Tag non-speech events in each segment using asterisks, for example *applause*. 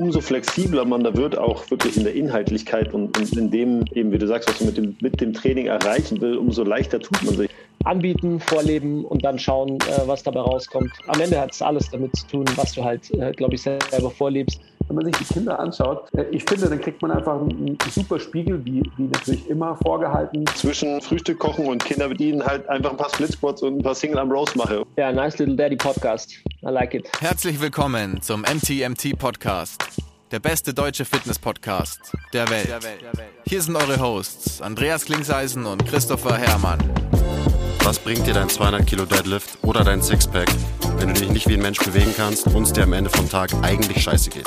umso flexibler man da wird, auch wirklich in der Inhaltlichkeit und, und in dem, eben wie du sagst, was du mit dem, mit dem Training erreichen will, umso leichter tut man sich anbieten, vorleben und dann schauen, äh, was dabei rauskommt. Am Ende hat es alles damit zu tun, was du halt, äh, glaube ich, selber vorlebst. Wenn man sich die Kinder anschaut, äh, ich finde, dann kriegt man einfach einen super Spiegel, wie, wie natürlich immer vorgehalten. Zwischen Frühstück kochen und Kinder bedienen halt einfach ein paar Splitspots und ein paar Single am Rose mache. Ja, nice little daddy Podcast. I like it. Herzlich willkommen zum MTMT Podcast. Der beste deutsche Fitness-Podcast der Welt. Hier sind eure Hosts Andreas Klingseisen und Christopher Herrmann. Was bringt dir dein 200 Kilo Deadlift oder dein Sixpack, wenn du dich nicht wie ein Mensch bewegen kannst und es dir am Ende vom Tag eigentlich scheiße geht?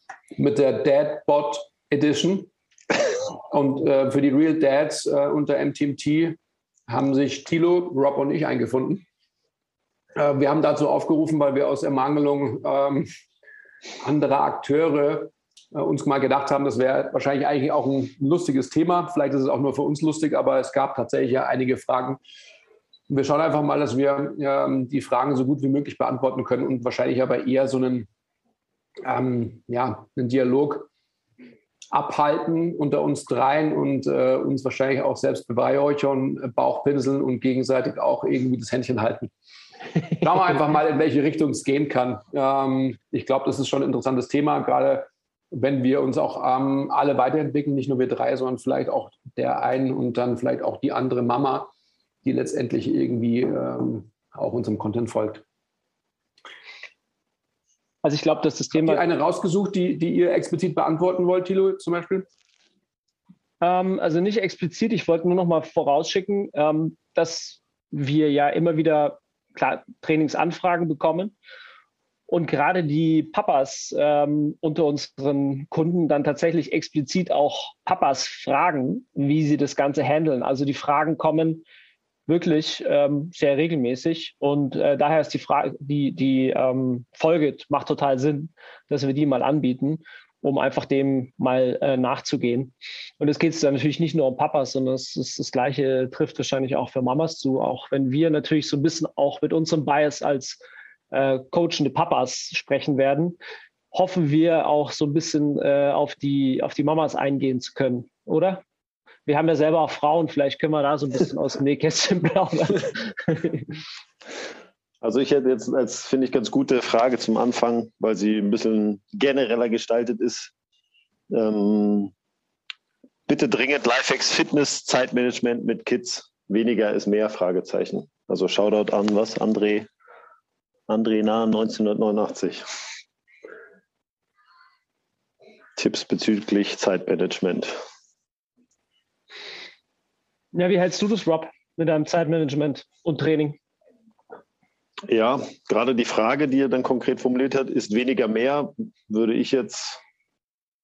mit der Dadbot Edition. Und äh, für die Real Dads äh, unter MTMT haben sich Thilo, Rob und ich eingefunden. Äh, wir haben dazu aufgerufen, weil wir aus Ermangelung ähm, anderer Akteure äh, uns mal gedacht haben, das wäre wahrscheinlich eigentlich auch ein lustiges Thema. Vielleicht ist es auch nur für uns lustig, aber es gab tatsächlich ja einige Fragen, wir schauen einfach mal, dass wir ähm, die Fragen so gut wie möglich beantworten können und wahrscheinlich aber eher so einen, ähm, ja, einen Dialog abhalten unter uns dreien und äh, uns wahrscheinlich auch selbst beweihräuchern, Bauchpinseln und gegenseitig auch irgendwie das Händchen halten. Schauen wir einfach mal, in welche Richtung es gehen kann. Ähm, ich glaube, das ist schon ein interessantes Thema, gerade wenn wir uns auch ähm, alle weiterentwickeln, nicht nur wir drei, sondern vielleicht auch der einen und dann vielleicht auch die andere Mama die letztendlich irgendwie ähm, auch unserem Content folgt. Also ich glaube, dass das Thema. Habt ihr eine rausgesucht, die, die ihr explizit beantworten wollt, Thilo, zum Beispiel? Ähm, also nicht explizit, ich wollte nur noch mal vorausschicken, ähm, dass wir ja immer wieder klar, Trainingsanfragen bekommen und gerade die Papas ähm, unter unseren Kunden dann tatsächlich explizit auch Papas fragen, wie sie das Ganze handeln. Also die Fragen kommen, wirklich ähm, sehr regelmäßig. Und äh, daher ist die Frage, die, die ähm, Folge macht total Sinn, dass wir die mal anbieten, um einfach dem mal äh, nachzugehen. Und es geht dann natürlich nicht nur um Papas, sondern es ist das Gleiche trifft wahrscheinlich auch für Mamas zu, auch wenn wir natürlich so ein bisschen auch mit unserem Bias als äh, coachende Papas sprechen werden, hoffen wir auch so ein bisschen äh, auf, die, auf die Mamas eingehen zu können, oder? Wir haben ja selber auch Frauen, vielleicht können wir da so ein bisschen aus dem Nähkästchen plaudern. Also ich hätte jetzt als, finde ich, ganz gute Frage zum Anfang, weil sie ein bisschen genereller gestaltet ist. Ähm, bitte dringend Lifehacks Fitness, Zeitmanagement mit Kids. Weniger ist mehr, Fragezeichen. Also Shoutout an was, André, André Nah 1989. Tipps bezüglich Zeitmanagement. Ja, wie hältst du das, Rob, mit deinem Zeitmanagement und Training? Ja, gerade die Frage, die er dann konkret formuliert hat, ist weniger mehr, würde ich jetzt,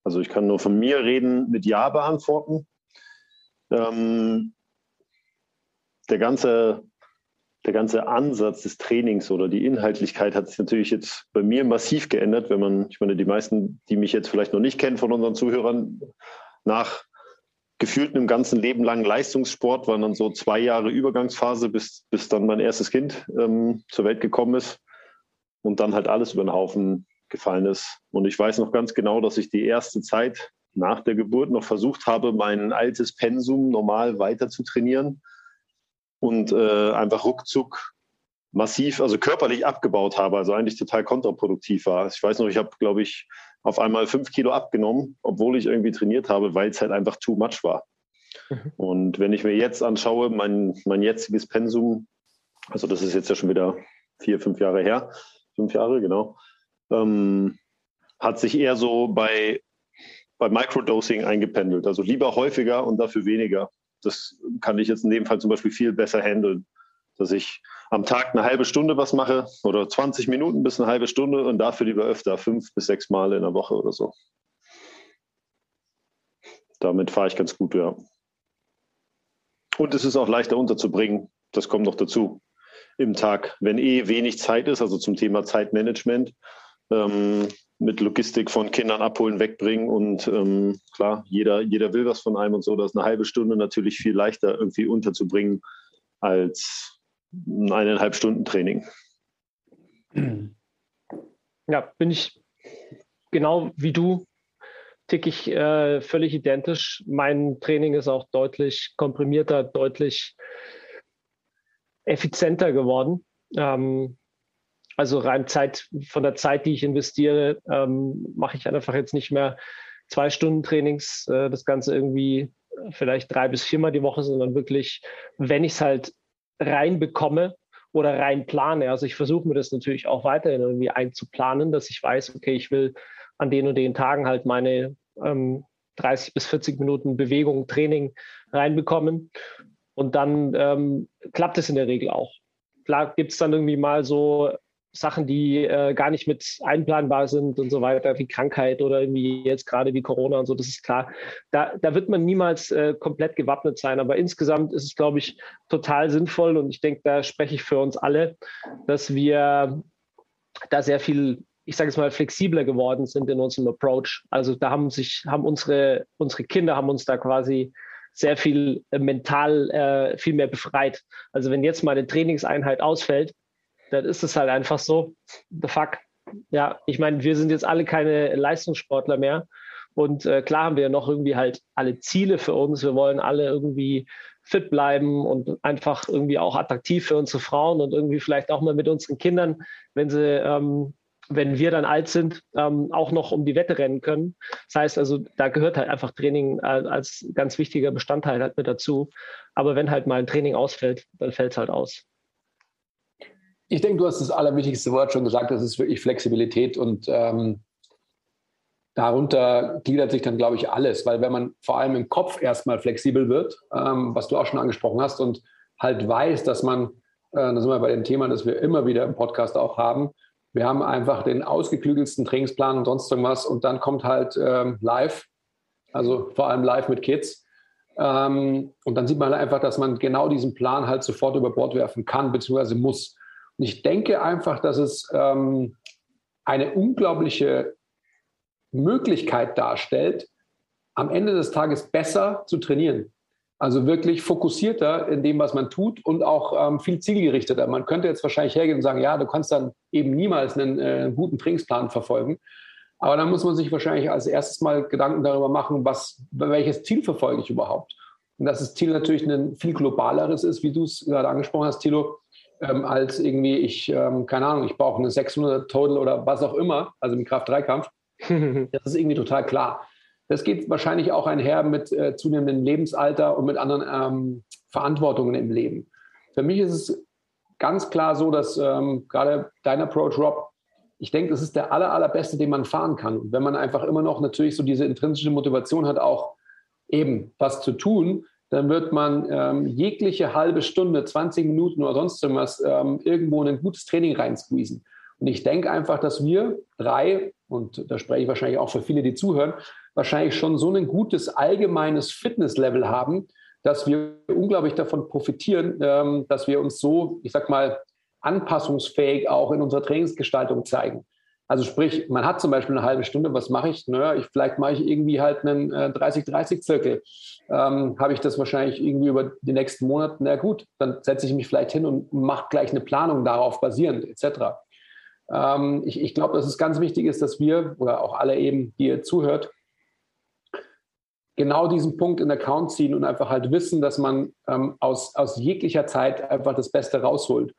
also ich kann nur von mir reden, mit Ja beantworten. Ähm, der ganze, der ganze Ansatz des Trainings oder die Inhaltlichkeit hat sich natürlich jetzt bei mir massiv geändert, wenn man, ich meine, die meisten, die mich jetzt vielleicht noch nicht kennen von unseren Zuhörern, nach gefühlt einem ganzen Leben lang Leistungssport, waren dann so zwei Jahre Übergangsphase, bis, bis dann mein erstes Kind ähm, zur Welt gekommen ist und dann halt alles über den Haufen gefallen ist. Und ich weiß noch ganz genau, dass ich die erste Zeit nach der Geburt noch versucht habe, mein altes Pensum normal weiter zu trainieren und äh, einfach ruckzuck massiv, also körperlich abgebaut habe, also eigentlich total kontraproduktiv war. Ich weiß noch, ich habe, glaube ich, auf einmal fünf Kilo abgenommen, obwohl ich irgendwie trainiert habe, weil es halt einfach too much war. Mhm. Und wenn ich mir jetzt anschaue, mein, mein jetziges Pensum, also das ist jetzt ja schon wieder vier, fünf Jahre her, fünf Jahre, genau, ähm, hat sich eher so bei, bei Microdosing eingependelt. Also lieber häufiger und dafür weniger. Das kann ich jetzt in dem Fall zum Beispiel viel besser handeln dass ich am Tag eine halbe Stunde was mache oder 20 Minuten bis eine halbe Stunde und dafür lieber öfter, fünf bis sechs Mal in der Woche oder so. damit fahre ich ganz gut, ja. Und es ist auch leichter unterzubringen. Das kommt noch dazu im Tag. Wenn eh wenig Zeit ist, also zum Thema Zeitmanagement, ähm, mit Logistik von Kindern abholen, wegbringen und ähm, klar, jeder, jeder will was von einem und so. Da ist eine halbe Stunde natürlich viel leichter irgendwie unterzubringen als eineinhalb Stunden Training. Ja, bin ich genau wie du, tick ich äh, völlig identisch. Mein Training ist auch deutlich komprimierter, deutlich effizienter geworden. Ähm, also rein Zeit, von der Zeit, die ich investiere, ähm, mache ich einfach jetzt nicht mehr zwei Stunden Trainings, äh, das Ganze irgendwie vielleicht drei bis viermal die Woche, sondern wirklich, wenn ich es halt reinbekomme oder rein plane. Also ich versuche mir das natürlich auch weiterhin irgendwie einzuplanen, dass ich weiß, okay, ich will an den und den Tagen halt meine ähm, 30 bis 40 Minuten Bewegung, Training reinbekommen. Und dann ähm, klappt es in der Regel auch. Klar gibt es dann irgendwie mal so Sachen, die äh, gar nicht mit einplanbar sind und so weiter, wie Krankheit oder irgendwie jetzt gerade wie Corona und so, das ist klar. Da, da wird man niemals äh, komplett gewappnet sein. Aber insgesamt ist es, glaube ich, total sinnvoll und ich denke, da spreche ich für uns alle, dass wir da sehr viel ich sage es mal, flexibler geworden sind in unserem Approach. Also da haben sich, haben unsere, unsere Kinder haben uns da quasi sehr viel äh, mental äh, viel mehr befreit. Also wenn jetzt mal eine Trainingseinheit ausfällt, dann ist es halt einfach so, the fuck. Ja, ich meine, wir sind jetzt alle keine Leistungssportler mehr. Und äh, klar haben wir noch irgendwie halt alle Ziele für uns. Wir wollen alle irgendwie fit bleiben und einfach irgendwie auch attraktiv für unsere Frauen und irgendwie vielleicht auch mal mit unseren Kindern, wenn sie ähm, wenn wir dann alt sind, ähm, auch noch um die Wette rennen können. Das heißt also, da gehört halt einfach Training als ganz wichtiger Bestandteil halt mit dazu. Aber wenn halt mal ein Training ausfällt, dann fällt es halt aus. Ich denke, du hast das allerwichtigste Wort schon gesagt, das ist wirklich Flexibilität und ähm, darunter gliedert sich dann, glaube ich, alles, weil wenn man vor allem im Kopf erstmal flexibel wird, ähm, was du auch schon angesprochen hast und halt weiß, dass man, äh, da sind wir bei dem Thema, das wir immer wieder im Podcast auch haben, wir haben einfach den ausgeklügelsten Trainingsplan und sonst irgendwas und dann kommt halt ähm, live, also vor allem live mit Kids. Ähm, und dann sieht man halt einfach, dass man genau diesen Plan halt sofort über Bord werfen kann bzw. muss. Und ich denke einfach, dass es ähm, eine unglaubliche Möglichkeit darstellt, am Ende des Tages besser zu trainieren. Also wirklich fokussierter in dem, was man tut und auch ähm, viel zielgerichteter. Man könnte jetzt wahrscheinlich hergehen und sagen, ja, du kannst dann eben niemals einen äh, guten Trainingsplan verfolgen. Aber dann muss man sich wahrscheinlich als erstes mal Gedanken darüber machen, was, welches Ziel verfolge ich überhaupt. Und dass das Ziel natürlich ein viel globaleres ist, wie du es gerade angesprochen hast, Thilo, ähm, als irgendwie ich, ähm, keine Ahnung, ich brauche eine 600 Total oder was auch immer, also im Kraft-3-Kampf. *laughs* das ist irgendwie total klar. Das geht wahrscheinlich auch einher mit äh, zunehmendem Lebensalter und mit anderen ähm, Verantwortungen im Leben. Für mich ist es ganz klar so, dass ähm, gerade dein Approach, Rob, ich denke, das ist der aller, allerbeste, den man fahren kann. Und wenn man einfach immer noch natürlich so diese intrinsische Motivation hat, auch eben was zu tun, dann wird man ähm, jegliche halbe Stunde, 20 Minuten oder sonst irgendwas ähm, irgendwo in ein gutes Training reinsqueezen. Und ich denke einfach, dass wir drei, und da spreche ich wahrscheinlich auch für viele, die zuhören, wahrscheinlich schon so ein gutes allgemeines Fitnesslevel haben, dass wir unglaublich davon profitieren, ähm, dass wir uns so, ich sag mal, anpassungsfähig auch in unserer Trainingsgestaltung zeigen. Also sprich, man hat zum Beispiel eine halbe Stunde, was mache ich? Naja, ich, vielleicht mache ich irgendwie halt einen 30-30-Zirkel. Äh, ähm, Habe ich das wahrscheinlich irgendwie über die nächsten Monate? Na gut, dann setze ich mich vielleicht hin und mache gleich eine Planung darauf basierend, etc. Ähm, ich ich glaube, dass es ganz wichtig ist, dass wir oder auch alle eben, die ihr zuhört, genau diesen Punkt in Account ziehen und einfach halt wissen, dass man ähm, aus, aus jeglicher Zeit einfach das Beste rausholt.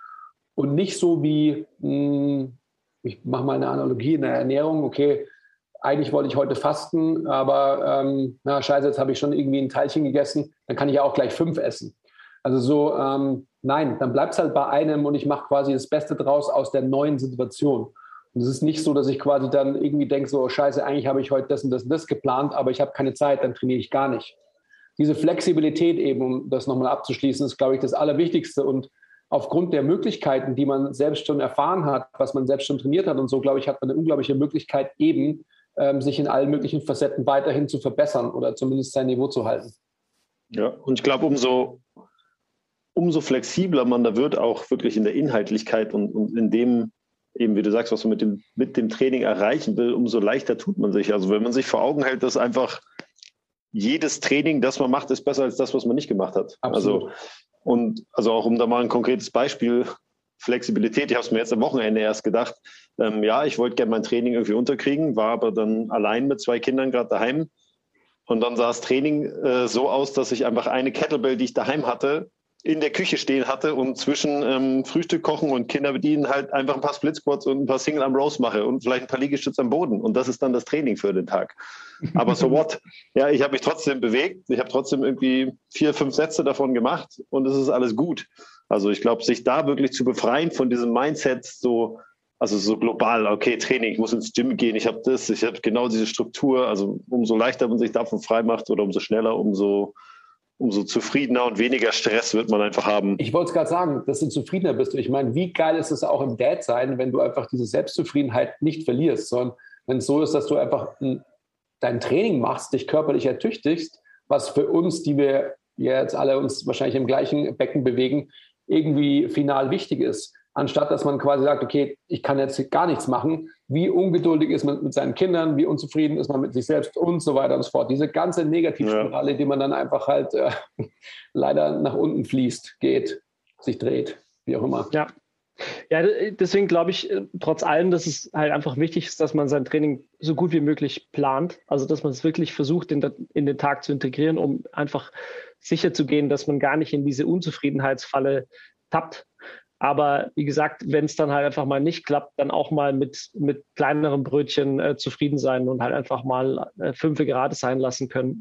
Und nicht so wie, mh, hm, ich mache mal eine Analogie in der Ernährung, okay, eigentlich wollte ich heute fasten, aber ähm, na scheiße, jetzt habe ich schon irgendwie ein Teilchen gegessen, dann kann ich ja auch gleich fünf essen. Also so, ähm, nein, dann bleibt es halt bei einem und ich mache quasi das Beste draus aus der neuen Situation. Und es ist nicht so, dass ich quasi dann irgendwie denke, so scheiße, eigentlich habe ich heute das und das und das geplant, aber ich habe keine Zeit, dann trainiere ich gar nicht. Diese Flexibilität eben, um das nochmal abzuschließen, ist, glaube ich, das Allerwichtigste. Und aufgrund der Möglichkeiten, die man selbst schon erfahren hat, was man selbst schon trainiert hat und so, glaube ich, hat man eine unglaubliche Möglichkeit, eben ähm, sich in allen möglichen Facetten weiterhin zu verbessern oder zumindest sein Niveau zu halten. Ja, und ich glaube, umso, umso flexibler man da wird, auch wirklich in der Inhaltlichkeit und, und in dem, eben wie du sagst, was man mit dem, mit dem Training erreichen will, umso leichter tut man sich. Also wenn man sich vor Augen hält, dass einfach jedes Training, das man macht, ist besser als das, was man nicht gemacht hat. Absolut. Also, und also auch um da mal ein konkretes Beispiel, Flexibilität, ich habe es mir jetzt am Wochenende erst gedacht, ähm, ja, ich wollte gerne mein Training irgendwie unterkriegen, war aber dann allein mit zwei Kindern gerade daheim. Und dann sah das Training äh, so aus, dass ich einfach eine Kettlebell, die ich daheim hatte, in der Küche stehen hatte und zwischen ähm, Frühstück kochen und Kinder bedienen halt einfach ein paar Split Squats und ein paar Single am Rose mache und vielleicht ein paar Liegestütze am Boden. Und das ist dann das Training für den Tag. Aber so what? Ja, ich habe mich trotzdem bewegt. Ich habe trotzdem irgendwie vier, fünf Sätze davon gemacht und es ist alles gut. Also ich glaube, sich da wirklich zu befreien von diesem Mindset, so, also so global, okay, Training, ich muss ins Gym gehen, ich habe das, ich habe genau diese Struktur. Also umso leichter man sich davon frei macht oder umso schneller, umso umso zufriedener und weniger Stress wird man einfach haben. Ich wollte es gerade sagen, dass du zufriedener bist. Ich meine, wie geil ist es auch im Dad sein, wenn du einfach diese Selbstzufriedenheit nicht verlierst, sondern wenn es so ist, dass du einfach dein Training machst, dich körperlich ertüchtigst, was für uns, die wir jetzt alle uns wahrscheinlich im gleichen Becken bewegen, irgendwie final wichtig ist anstatt dass man quasi sagt, okay, ich kann jetzt gar nichts machen. Wie ungeduldig ist man mit seinen Kindern, wie unzufrieden ist man mit sich selbst und so weiter und so fort. Diese ganze Negativspirale, ja. die man dann einfach halt äh, *laughs* leider nach unten fließt, geht, sich dreht, wie auch immer. Ja. Ja, deswegen glaube ich äh, trotz allem, dass es halt einfach wichtig ist, dass man sein Training so gut wie möglich plant. Also, dass man es wirklich versucht, in, der, in den Tag zu integrieren, um einfach sicher zu gehen, dass man gar nicht in diese Unzufriedenheitsfalle tappt, aber wie gesagt, wenn es dann halt einfach mal nicht klappt, dann auch mal mit, mit kleineren Brötchen äh, zufrieden sein und halt einfach mal äh, fünf Grad sein lassen können.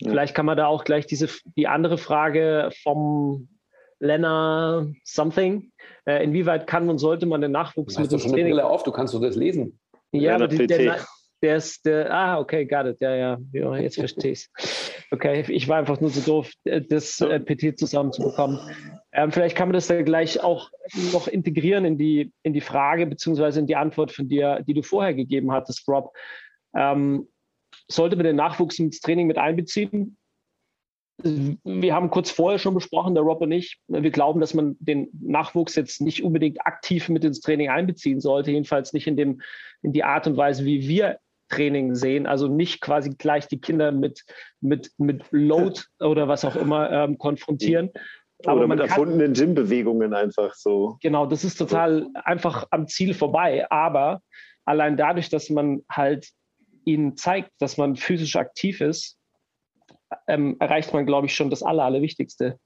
Ja. Vielleicht kann man da auch gleich diese die andere Frage vom Lena Something. Äh, inwieweit kann und sollte man den Nachwuchs mit dem Training auf? Du kannst doch das lesen. Ja, aber die, der, der ist der, ah, okay, got it, ja, ja, ja jetzt verstehe ich Okay, ich war einfach nur so doof, äh, das äh, PT zusammenzubekommen. Ähm, vielleicht kann man das ja gleich auch noch integrieren in die, in die Frage beziehungsweise in die Antwort von dir, die du vorher gegeben hattest, Rob. Ähm, sollte man den Nachwuchs ins Training mit einbeziehen? Wir haben kurz vorher schon besprochen, der Rob und ich, wir glauben, dass man den Nachwuchs jetzt nicht unbedingt aktiv mit ins Training einbeziehen sollte, jedenfalls nicht in, dem, in die Art und Weise, wie wir Training sehen. Also nicht quasi gleich die Kinder mit, mit, mit Load *laughs* oder was auch immer ähm, konfrontieren. Aber oder mit erfundenen Gym-Bewegungen einfach so. Genau, das ist total einfach am Ziel vorbei. Aber allein dadurch, dass man halt ihnen zeigt, dass man physisch aktiv ist, ähm, erreicht man, glaube ich, schon das Aller, Allerwichtigste.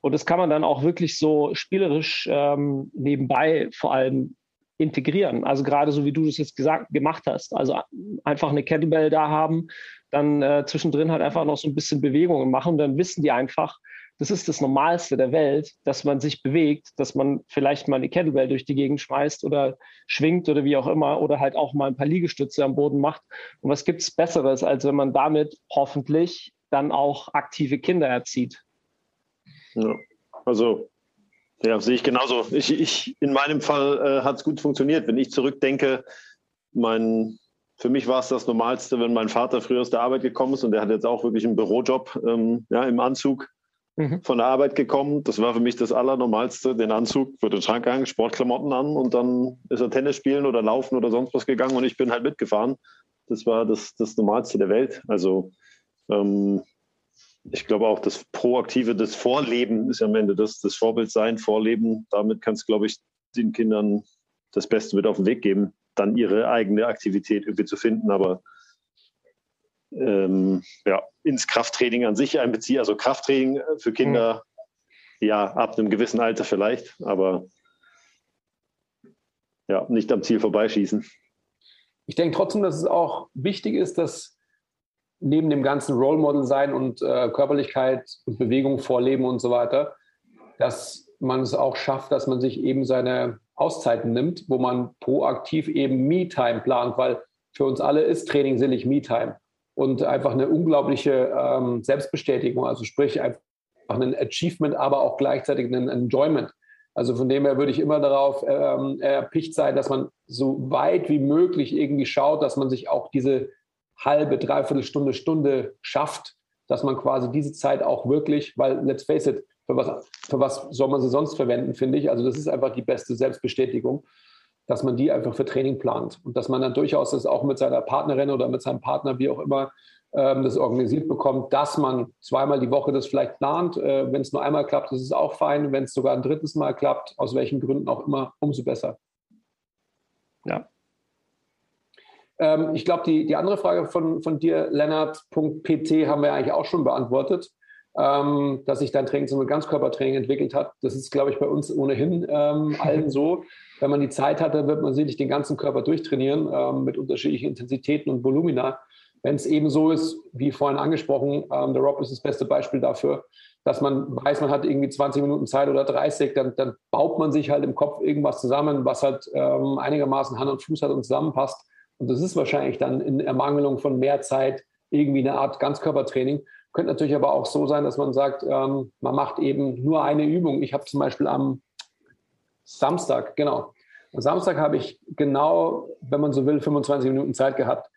Und das kann man dann auch wirklich so spielerisch ähm, nebenbei vor allem integrieren. Also gerade so wie du das jetzt gesagt, gemacht hast. Also einfach eine Kettlebell da haben, dann äh, zwischendrin halt einfach noch so ein bisschen Bewegungen machen. dann wissen die einfach, das ist das Normalste der Welt, dass man sich bewegt, dass man vielleicht mal eine Kettlebell durch die Gegend schmeißt oder schwingt oder wie auch immer oder halt auch mal ein paar Liegestütze am Boden macht. Und was gibt es Besseres, als wenn man damit hoffentlich dann auch aktive Kinder erzieht? Ja, also ja, sehe ich genauso. Ich, ich, in meinem Fall äh, hat es gut funktioniert. Wenn ich zurückdenke, mein, für mich war es das Normalste, wenn mein Vater früher aus der Arbeit gekommen ist und der hat jetzt auch wirklich einen Bürojob ähm, ja, im Anzug mhm. von der Arbeit gekommen. Das war für mich das Allernormalste, den Anzug für den Schrank gegangen, Sportklamotten an und dann ist er Tennis spielen oder laufen oder sonst was gegangen und ich bin halt mitgefahren. Das war das, das Normalste der Welt. Also ähm, ich glaube auch, das Proaktive, das Vorleben ist am Ende das, das Vorbild sein, Vorleben. Damit kannst du, glaube ich, den Kindern das Beste mit auf den Weg geben, dann ihre eigene Aktivität irgendwie zu finden. Aber ähm, ja, ins Krafttraining an sich einbeziehen. Also Krafttraining für Kinder, mhm. ja, ab einem gewissen Alter vielleicht, aber ja, nicht am Ziel vorbeischießen. Ich denke trotzdem, dass es auch wichtig ist, dass neben dem ganzen Role Model sein und äh, Körperlichkeit und Bewegung vorleben und so weiter, dass man es auch schafft, dass man sich eben seine Auszeiten nimmt, wo man proaktiv eben Me-Time plant, weil für uns alle ist Training sinnlich Me-Time und einfach eine unglaubliche ähm, Selbstbestätigung, also sprich einfach ein Achievement, aber auch gleichzeitig ein Enjoyment. Also von dem her würde ich immer darauf ähm, erpicht sein, dass man so weit wie möglich irgendwie schaut, dass man sich auch diese halbe, dreiviertel Stunde, Stunde schafft, dass man quasi diese Zeit auch wirklich, weil let's face it, für was, für was soll man sie sonst verwenden, finde ich. Also das ist einfach die beste Selbstbestätigung, dass man die einfach für Training plant und dass man dann durchaus das auch mit seiner Partnerin oder mit seinem Partner, wie auch immer, ähm, das organisiert bekommt, dass man zweimal die Woche das vielleicht plant. Äh, Wenn es nur einmal klappt, ist es auch fein. Wenn es sogar ein drittes Mal klappt, aus welchen Gründen auch immer, umso besser. Ja. Ähm, ich glaube, die, die andere Frage von, von dir, Lennart.pt, haben wir eigentlich auch schon beantwortet ähm, dass sich dein Training zum Ganzkörpertraining entwickelt hat. Das ist, glaube ich, bei uns ohnehin ähm, allen so. Wenn man die Zeit hat, dann wird man sicherlich den ganzen Körper durchtrainieren ähm, mit unterschiedlichen Intensitäten und Volumina. Wenn es eben so ist, wie vorhin angesprochen, ähm, der Rob ist das beste Beispiel dafür, dass man weiß, man hat irgendwie 20 Minuten Zeit oder 30, dann, dann baut man sich halt im Kopf irgendwas zusammen, was halt ähm, einigermaßen Hand und Fuß hat und zusammenpasst. Und das ist wahrscheinlich dann in Ermangelung von mehr Zeit irgendwie eine Art Ganzkörpertraining. Könnte natürlich aber auch so sein, dass man sagt, ähm, man macht eben nur eine Übung. Ich habe zum Beispiel am Samstag, genau. Am Samstag habe ich genau, wenn man so will, 25 Minuten Zeit gehabt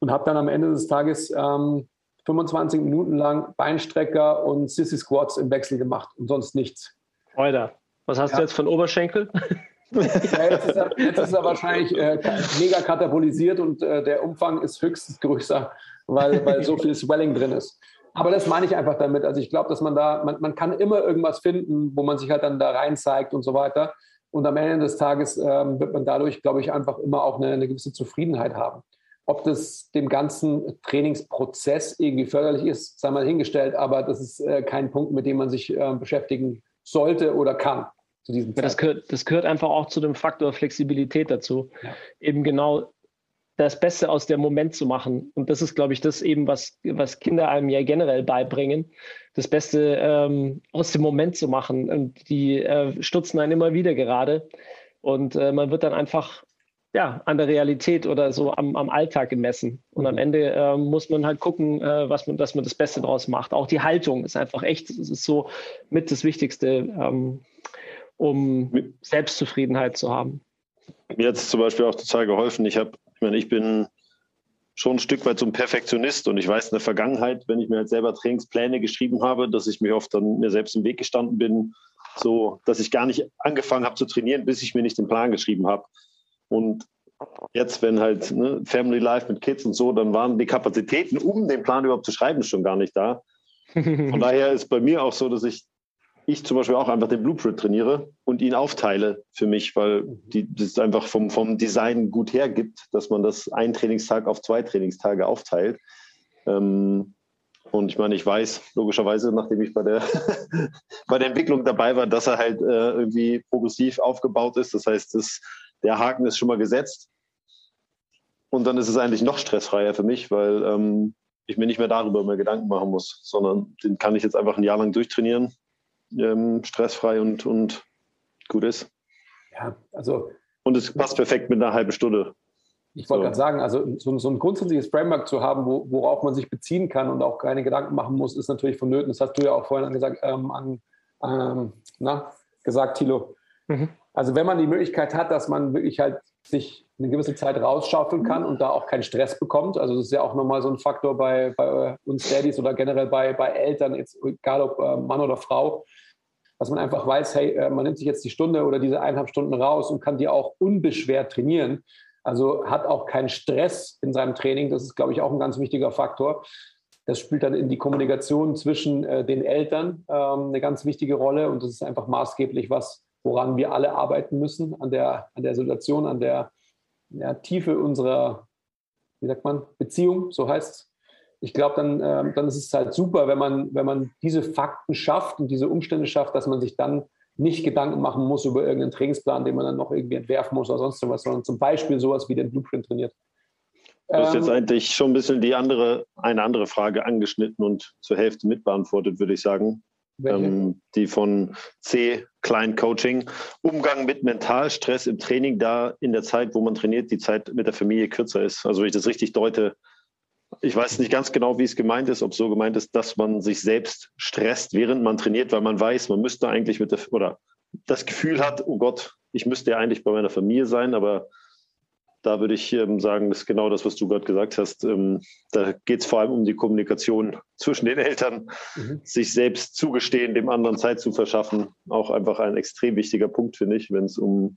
und habe dann am Ende des Tages ähm, 25 Minuten lang Beinstrecker und Sissy Squats im Wechsel gemacht und sonst nichts. Alter, was hast ja. du jetzt von Oberschenkel? *laughs* Ja, jetzt, ist er, jetzt, ist er, wahrscheinlich äh, mega katabolisiert und äh, der Umfang ist höchstens größer weil, weil so viel Swelling drin ist. Aber das meine ich einfach damit. Also ich glaube, dass man da, man, man kann immer irgendwas finden, wo man sich halt dann da rein zeigt und so weiter. Und am Ende des Tages ähm, wird man dadurch, glaube ich, einfach immer auch eine, eine, gewisse Zufriedenheit haben. Ob das dem ganzen Trainingsprozess irgendwie förderlich ist, sei mal hingestellt, aber das ist äh, kein Punkt, mit dem man sich äh, beschäftigen sollte oder kann. Zu diesem das, gehört, das gehört einfach auch zu dem Faktor Flexibilität dazu. Ja. Eben genau das Beste aus dem Moment zu machen. Und das ist, glaube ich, das eben, was, was Kinder einem ja generell beibringen, das Beste ähm, aus dem Moment zu machen. Und die äh, stutzen einen immer wieder gerade. Und äh, man wird dann einfach ja, an der Realität oder so am, am Alltag gemessen. Und am mhm. Ende äh, muss man halt gucken, äh, was man, dass man das Beste daraus macht. Auch die Haltung ist einfach echt, es ist so mit das Wichtigste, ähm, um Selbstzufriedenheit zu haben. Mir hat es zum Beispiel auch total geholfen. Ich habe ich meine, ich bin schon ein Stück weit so ein Perfektionist und ich weiß in der Vergangenheit, wenn ich mir halt selber Trainingspläne geschrieben habe, dass ich mir oft dann mir selbst im Weg gestanden bin, so dass ich gar nicht angefangen habe zu trainieren, bis ich mir nicht den Plan geschrieben habe. Und jetzt, wenn halt ne, Family Life mit Kids und so, dann waren die Kapazitäten, um den Plan überhaupt zu schreiben, schon gar nicht da. *laughs* Von daher ist bei mir auch so, dass ich ich zum Beispiel auch einfach den Blueprint trainiere und ihn aufteile für mich, weil die, das einfach vom, vom Design gut hergibt, dass man das einen Trainingstag auf zwei Trainingstage aufteilt. Ähm, und ich meine, ich weiß logischerweise, nachdem ich bei der, *laughs* bei der Entwicklung dabei war, dass er halt äh, irgendwie progressiv aufgebaut ist. Das heißt, das, der Haken ist schon mal gesetzt. Und dann ist es eigentlich noch stressfreier für mich, weil ähm, ich mir nicht mehr darüber mehr Gedanken machen muss, sondern den kann ich jetzt einfach ein Jahr lang durchtrainieren ähm, stressfrei und, und gut ist. Ja, also. Und es passt perfekt mit einer halben Stunde. Ich wollte so. gerade sagen, also so, so, ein grundsätzliches Framework zu haben, wo, worauf man sich beziehen kann und auch keine Gedanken machen muss, ist natürlich vonnöten. Das hast du ja auch vorhin angesagt, ähm, an, ähm, na, gesagt, Thilo. Mhm. Also wenn man die Möglichkeit hat, dass man wirklich halt sich eine gewisse Zeit rausschaufeln kann und da auch keinen Stress bekommt. Also das ist ja auch nochmal so ein Faktor bei, bei uns Daddys oder generell bei, bei Eltern, jetzt egal ob äh, Mann oder Frau, dass man einfach weiß, hey, äh, man nimmt sich jetzt die Stunde oder diese eineinhalb Stunden raus und kann die auch unbeschwert trainieren. Also hat auch keinen Stress in seinem Training. Das ist, glaube ich, auch ein ganz wichtiger Faktor. Das spielt dann in die Kommunikation zwischen äh, den Eltern ähm, eine ganz wichtige Rolle und das ist einfach maßgeblich was, woran wir alle arbeiten müssen, an der, an der Situation, an der ja, Tiefe unserer, wie sagt man, Beziehung, so heißt es ich glaube, dann, äh, dann ist es halt super, wenn man, wenn man diese Fakten schafft und diese Umstände schafft, dass man sich dann nicht Gedanken machen muss über irgendeinen Trainingsplan, den man dann noch irgendwie entwerfen muss oder sonst was, sondern zum Beispiel sowas wie den Blueprint trainiert. Du hast jetzt ähm, eigentlich schon ein bisschen die andere, eine andere Frage angeschnitten und zur Hälfte mitbeantwortet, würde ich sagen. Ähm, die von C, Klein Coaching. Umgang mit Mentalstress im Training, da in der Zeit, wo man trainiert, die Zeit mit der Familie kürzer ist. Also, wenn ich das richtig deute, ich weiß nicht ganz genau, wie es gemeint ist, ob es so gemeint ist, dass man sich selbst stresst, während man trainiert, weil man weiß, man müsste eigentlich mit der, oder das Gefühl hat, oh Gott, ich müsste ja eigentlich bei meiner Familie sein, aber da würde ich ähm, sagen, das ist genau das, was du gerade gesagt hast. Ähm, da geht es vor allem um die Kommunikation zwischen den Eltern, mhm. sich selbst zugestehen, dem anderen Zeit zu verschaffen. Auch einfach ein extrem wichtiger Punkt, finde ich, wenn es um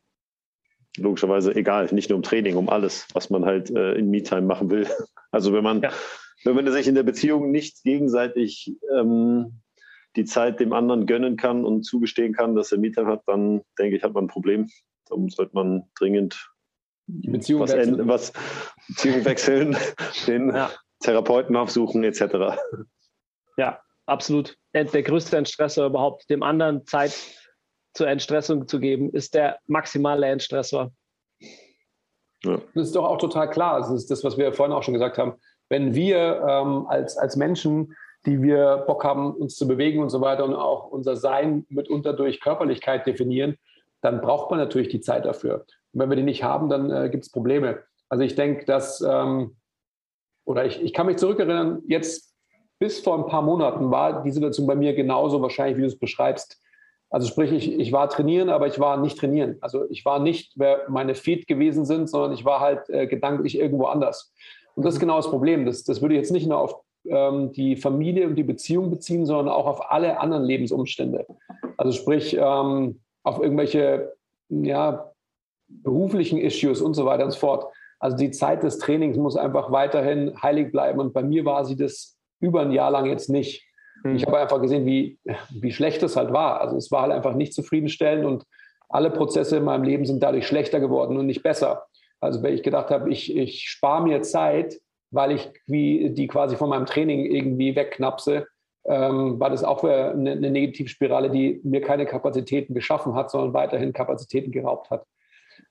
logischerweise egal, nicht nur um Training, um alles, was man halt äh, in Me-Time machen will. *laughs* Also wenn man, ja. wenn man sich in der Beziehung nicht gegenseitig ähm, die Zeit dem anderen gönnen kann und zugestehen kann, dass er Me-Time hat, dann denke ich, hat man ein Problem. Darum sollte man dringend Beziehung was, wechseln. was Beziehung wechseln, *laughs* den ja. Therapeuten aufsuchen etc. Ja, absolut. Der größte Entstressor überhaupt, dem anderen Zeit zur Entstressung zu geben, ist der maximale Entstressor. Ja. Das ist doch auch total klar. Das ist das, was wir vorhin auch schon gesagt haben. Wenn wir ähm, als, als Menschen, die wir Bock haben, uns zu bewegen und so weiter und auch unser Sein mitunter durch Körperlichkeit definieren, dann braucht man natürlich die Zeit dafür. Und wenn wir die nicht haben, dann äh, gibt es Probleme. Also ich denke, dass, ähm, oder ich, ich kann mich zurückerinnern, jetzt bis vor ein paar Monaten war die Situation bei mir genauso wahrscheinlich, wie du es beschreibst. Also sprich, ich, ich war trainieren, aber ich war nicht trainieren. Also ich war nicht, wer meine Feed gewesen sind, sondern ich war halt äh, gedanklich irgendwo anders. Und das ist genau das Problem. Das, das würde jetzt nicht nur auf ähm, die Familie und die Beziehung beziehen, sondern auch auf alle anderen Lebensumstände. Also sprich, ähm, auf irgendwelche ja, beruflichen Issues und so weiter und so fort. Also die Zeit des Trainings muss einfach weiterhin heilig bleiben. Und bei mir war sie das über ein Jahr lang jetzt nicht. Mhm. Ich habe einfach gesehen, wie, wie schlecht es halt war. Also es war halt einfach nicht zufriedenstellend und alle Prozesse in meinem Leben sind dadurch schlechter geworden und nicht besser. Also wenn ich gedacht habe, ich, ich spare mir Zeit, weil ich wie die quasi von meinem Training irgendwie wegknapse, ähm, war das auch eine, eine Negativspirale, die mir keine Kapazitäten geschaffen hat, sondern weiterhin Kapazitäten geraubt hat.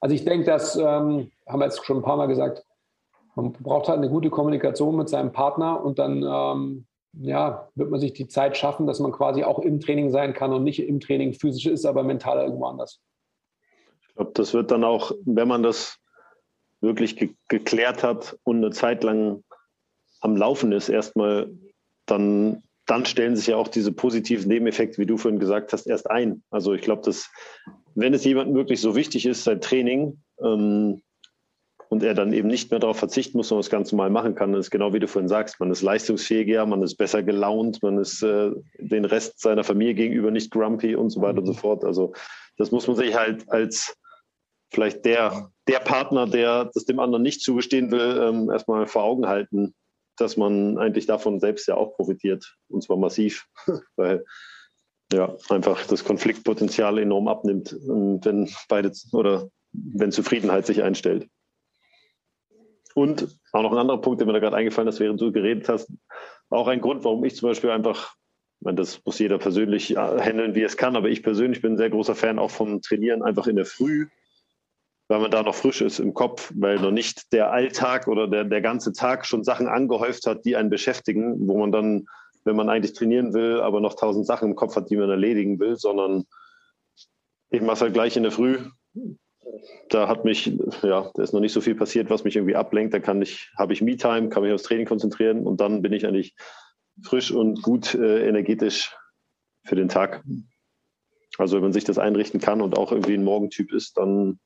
Also ich denke, das ähm, haben wir jetzt schon ein paar Mal gesagt, man braucht halt eine gute Kommunikation mit seinem Partner und dann ähm, ja, wird man sich die Zeit schaffen, dass man quasi auch im Training sein kann und nicht im Training physisch ist, aber mental irgendwo anders. Ich glaube, das wird dann auch, wenn man das wirklich ge geklärt hat und eine Zeit lang am Laufen ist, erstmal, dann, dann stellen sich ja auch diese positiven Nebeneffekte, wie du vorhin gesagt hast, erst ein. Also ich glaube, dass wenn es jemandem wirklich so wichtig ist, sein Training, ähm, und er dann eben nicht mehr darauf verzichten muss, sondern das Ganze mal machen kann, dann ist genau wie du vorhin sagst, man ist leistungsfähiger, man ist besser gelaunt, man ist äh, den Rest seiner Familie gegenüber nicht grumpy und so weiter und so fort. Also das muss man sich halt als vielleicht der, der Partner, der das dem anderen nicht zugestehen will, ähm, erstmal vor Augen halten, dass man eigentlich davon selbst ja auch profitiert und zwar massiv, *laughs* weil ja einfach das Konfliktpotenzial enorm abnimmt, wenn beide oder wenn Zufriedenheit sich einstellt. Und auch noch ein anderer Punkt, der mir da gerade eingefallen ist, während du geredet hast, auch ein Grund, warum ich zum Beispiel einfach, ich meine, das muss jeder persönlich äh, handeln, wie es kann, aber ich persönlich bin ein sehr großer Fan auch vom Trainieren einfach in der Früh, weil man da noch frisch ist im Kopf, weil noch nicht der Alltag oder der, der ganze Tag schon Sachen angehäuft hat, die einen beschäftigen, wo man dann, wenn man eigentlich trainieren will, aber noch tausend Sachen im Kopf hat, die man erledigen will, sondern ich mache es halt gleich in der Früh, da hat mich, ja, da ist noch nicht so viel passiert, was mich irgendwie ablenkt. Da kann ich, habe ich Me-Time, kann mich aufs Training konzentrieren und dann bin ich eigentlich frisch und gut äh, energetisch für den Tag. Also wenn man sich das einrichten kann und auch irgendwie ein Morgentyp ist, dann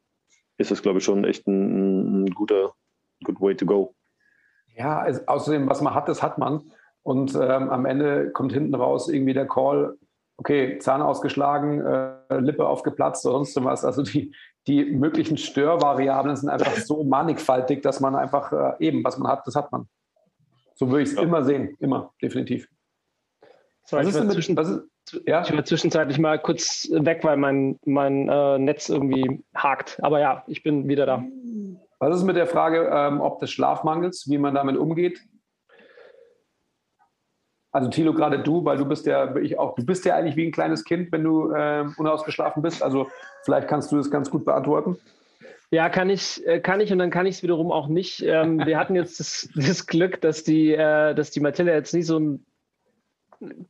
ist das, glaube ich, schon echt ein, ein guter good way to go. Ja, also außerdem, was man hat, das hat man. Und ähm, am Ende kommt hinten raus irgendwie der Call, okay, Zahn ausgeschlagen, äh, Lippe aufgeplatzt oder sonst was. Also die, die möglichen Störvariablen sind einfach so mannigfaltig, dass man einfach äh, eben, was man hat, das hat man. So würde ich es ja. immer sehen, immer, definitiv. Sorry, was ist denn mit, was ist, ja? Ich war zwischenzeitlich mal kurz weg, weil mein, mein äh, Netz irgendwie hakt. Aber ja, ich bin wieder da. Was ist mit der Frage, ähm, ob des Schlafmangels, wie man damit umgeht? Also Thilo, gerade du, weil du bist ja, ich auch, du bist ja eigentlich wie ein kleines Kind, wenn du äh, unausgeschlafen bist. Also vielleicht kannst du das ganz gut beantworten. Ja, kann ich, äh, kann ich und dann kann ich es wiederum auch nicht. Ähm, wir hatten jetzt das, *laughs* das Glück, dass die, äh, dass die Mathilda jetzt nicht so ein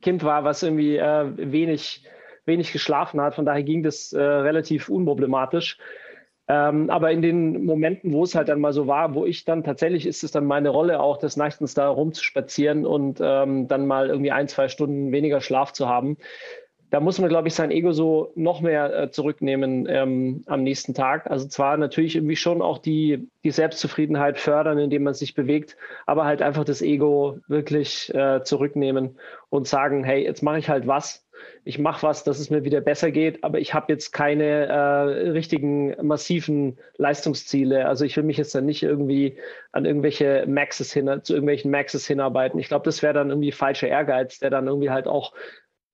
Kind war, was irgendwie äh, wenig, wenig geschlafen hat. Von daher ging das äh, relativ unproblematisch. Ähm, aber in den Momenten, wo es halt dann mal so war, wo ich dann tatsächlich ist es dann meine Rolle auch des Nachtens da rumzuspazieren und ähm, dann mal irgendwie ein, zwei Stunden weniger Schlaf zu haben, da muss man, glaube ich, sein Ego so noch mehr äh, zurücknehmen ähm, am nächsten Tag. Also zwar natürlich irgendwie schon auch die, die Selbstzufriedenheit fördern, indem man sich bewegt, aber halt einfach das Ego wirklich äh, zurücknehmen und sagen, hey, jetzt mache ich halt was. Ich mache was, dass es mir wieder besser geht, aber ich habe jetzt keine äh, richtigen massiven Leistungsziele. Also ich will mich jetzt dann nicht irgendwie an irgendwelche Maxes hin, zu irgendwelchen Maxes hinarbeiten. Ich glaube, das wäre dann irgendwie falscher Ehrgeiz, der dann irgendwie halt auch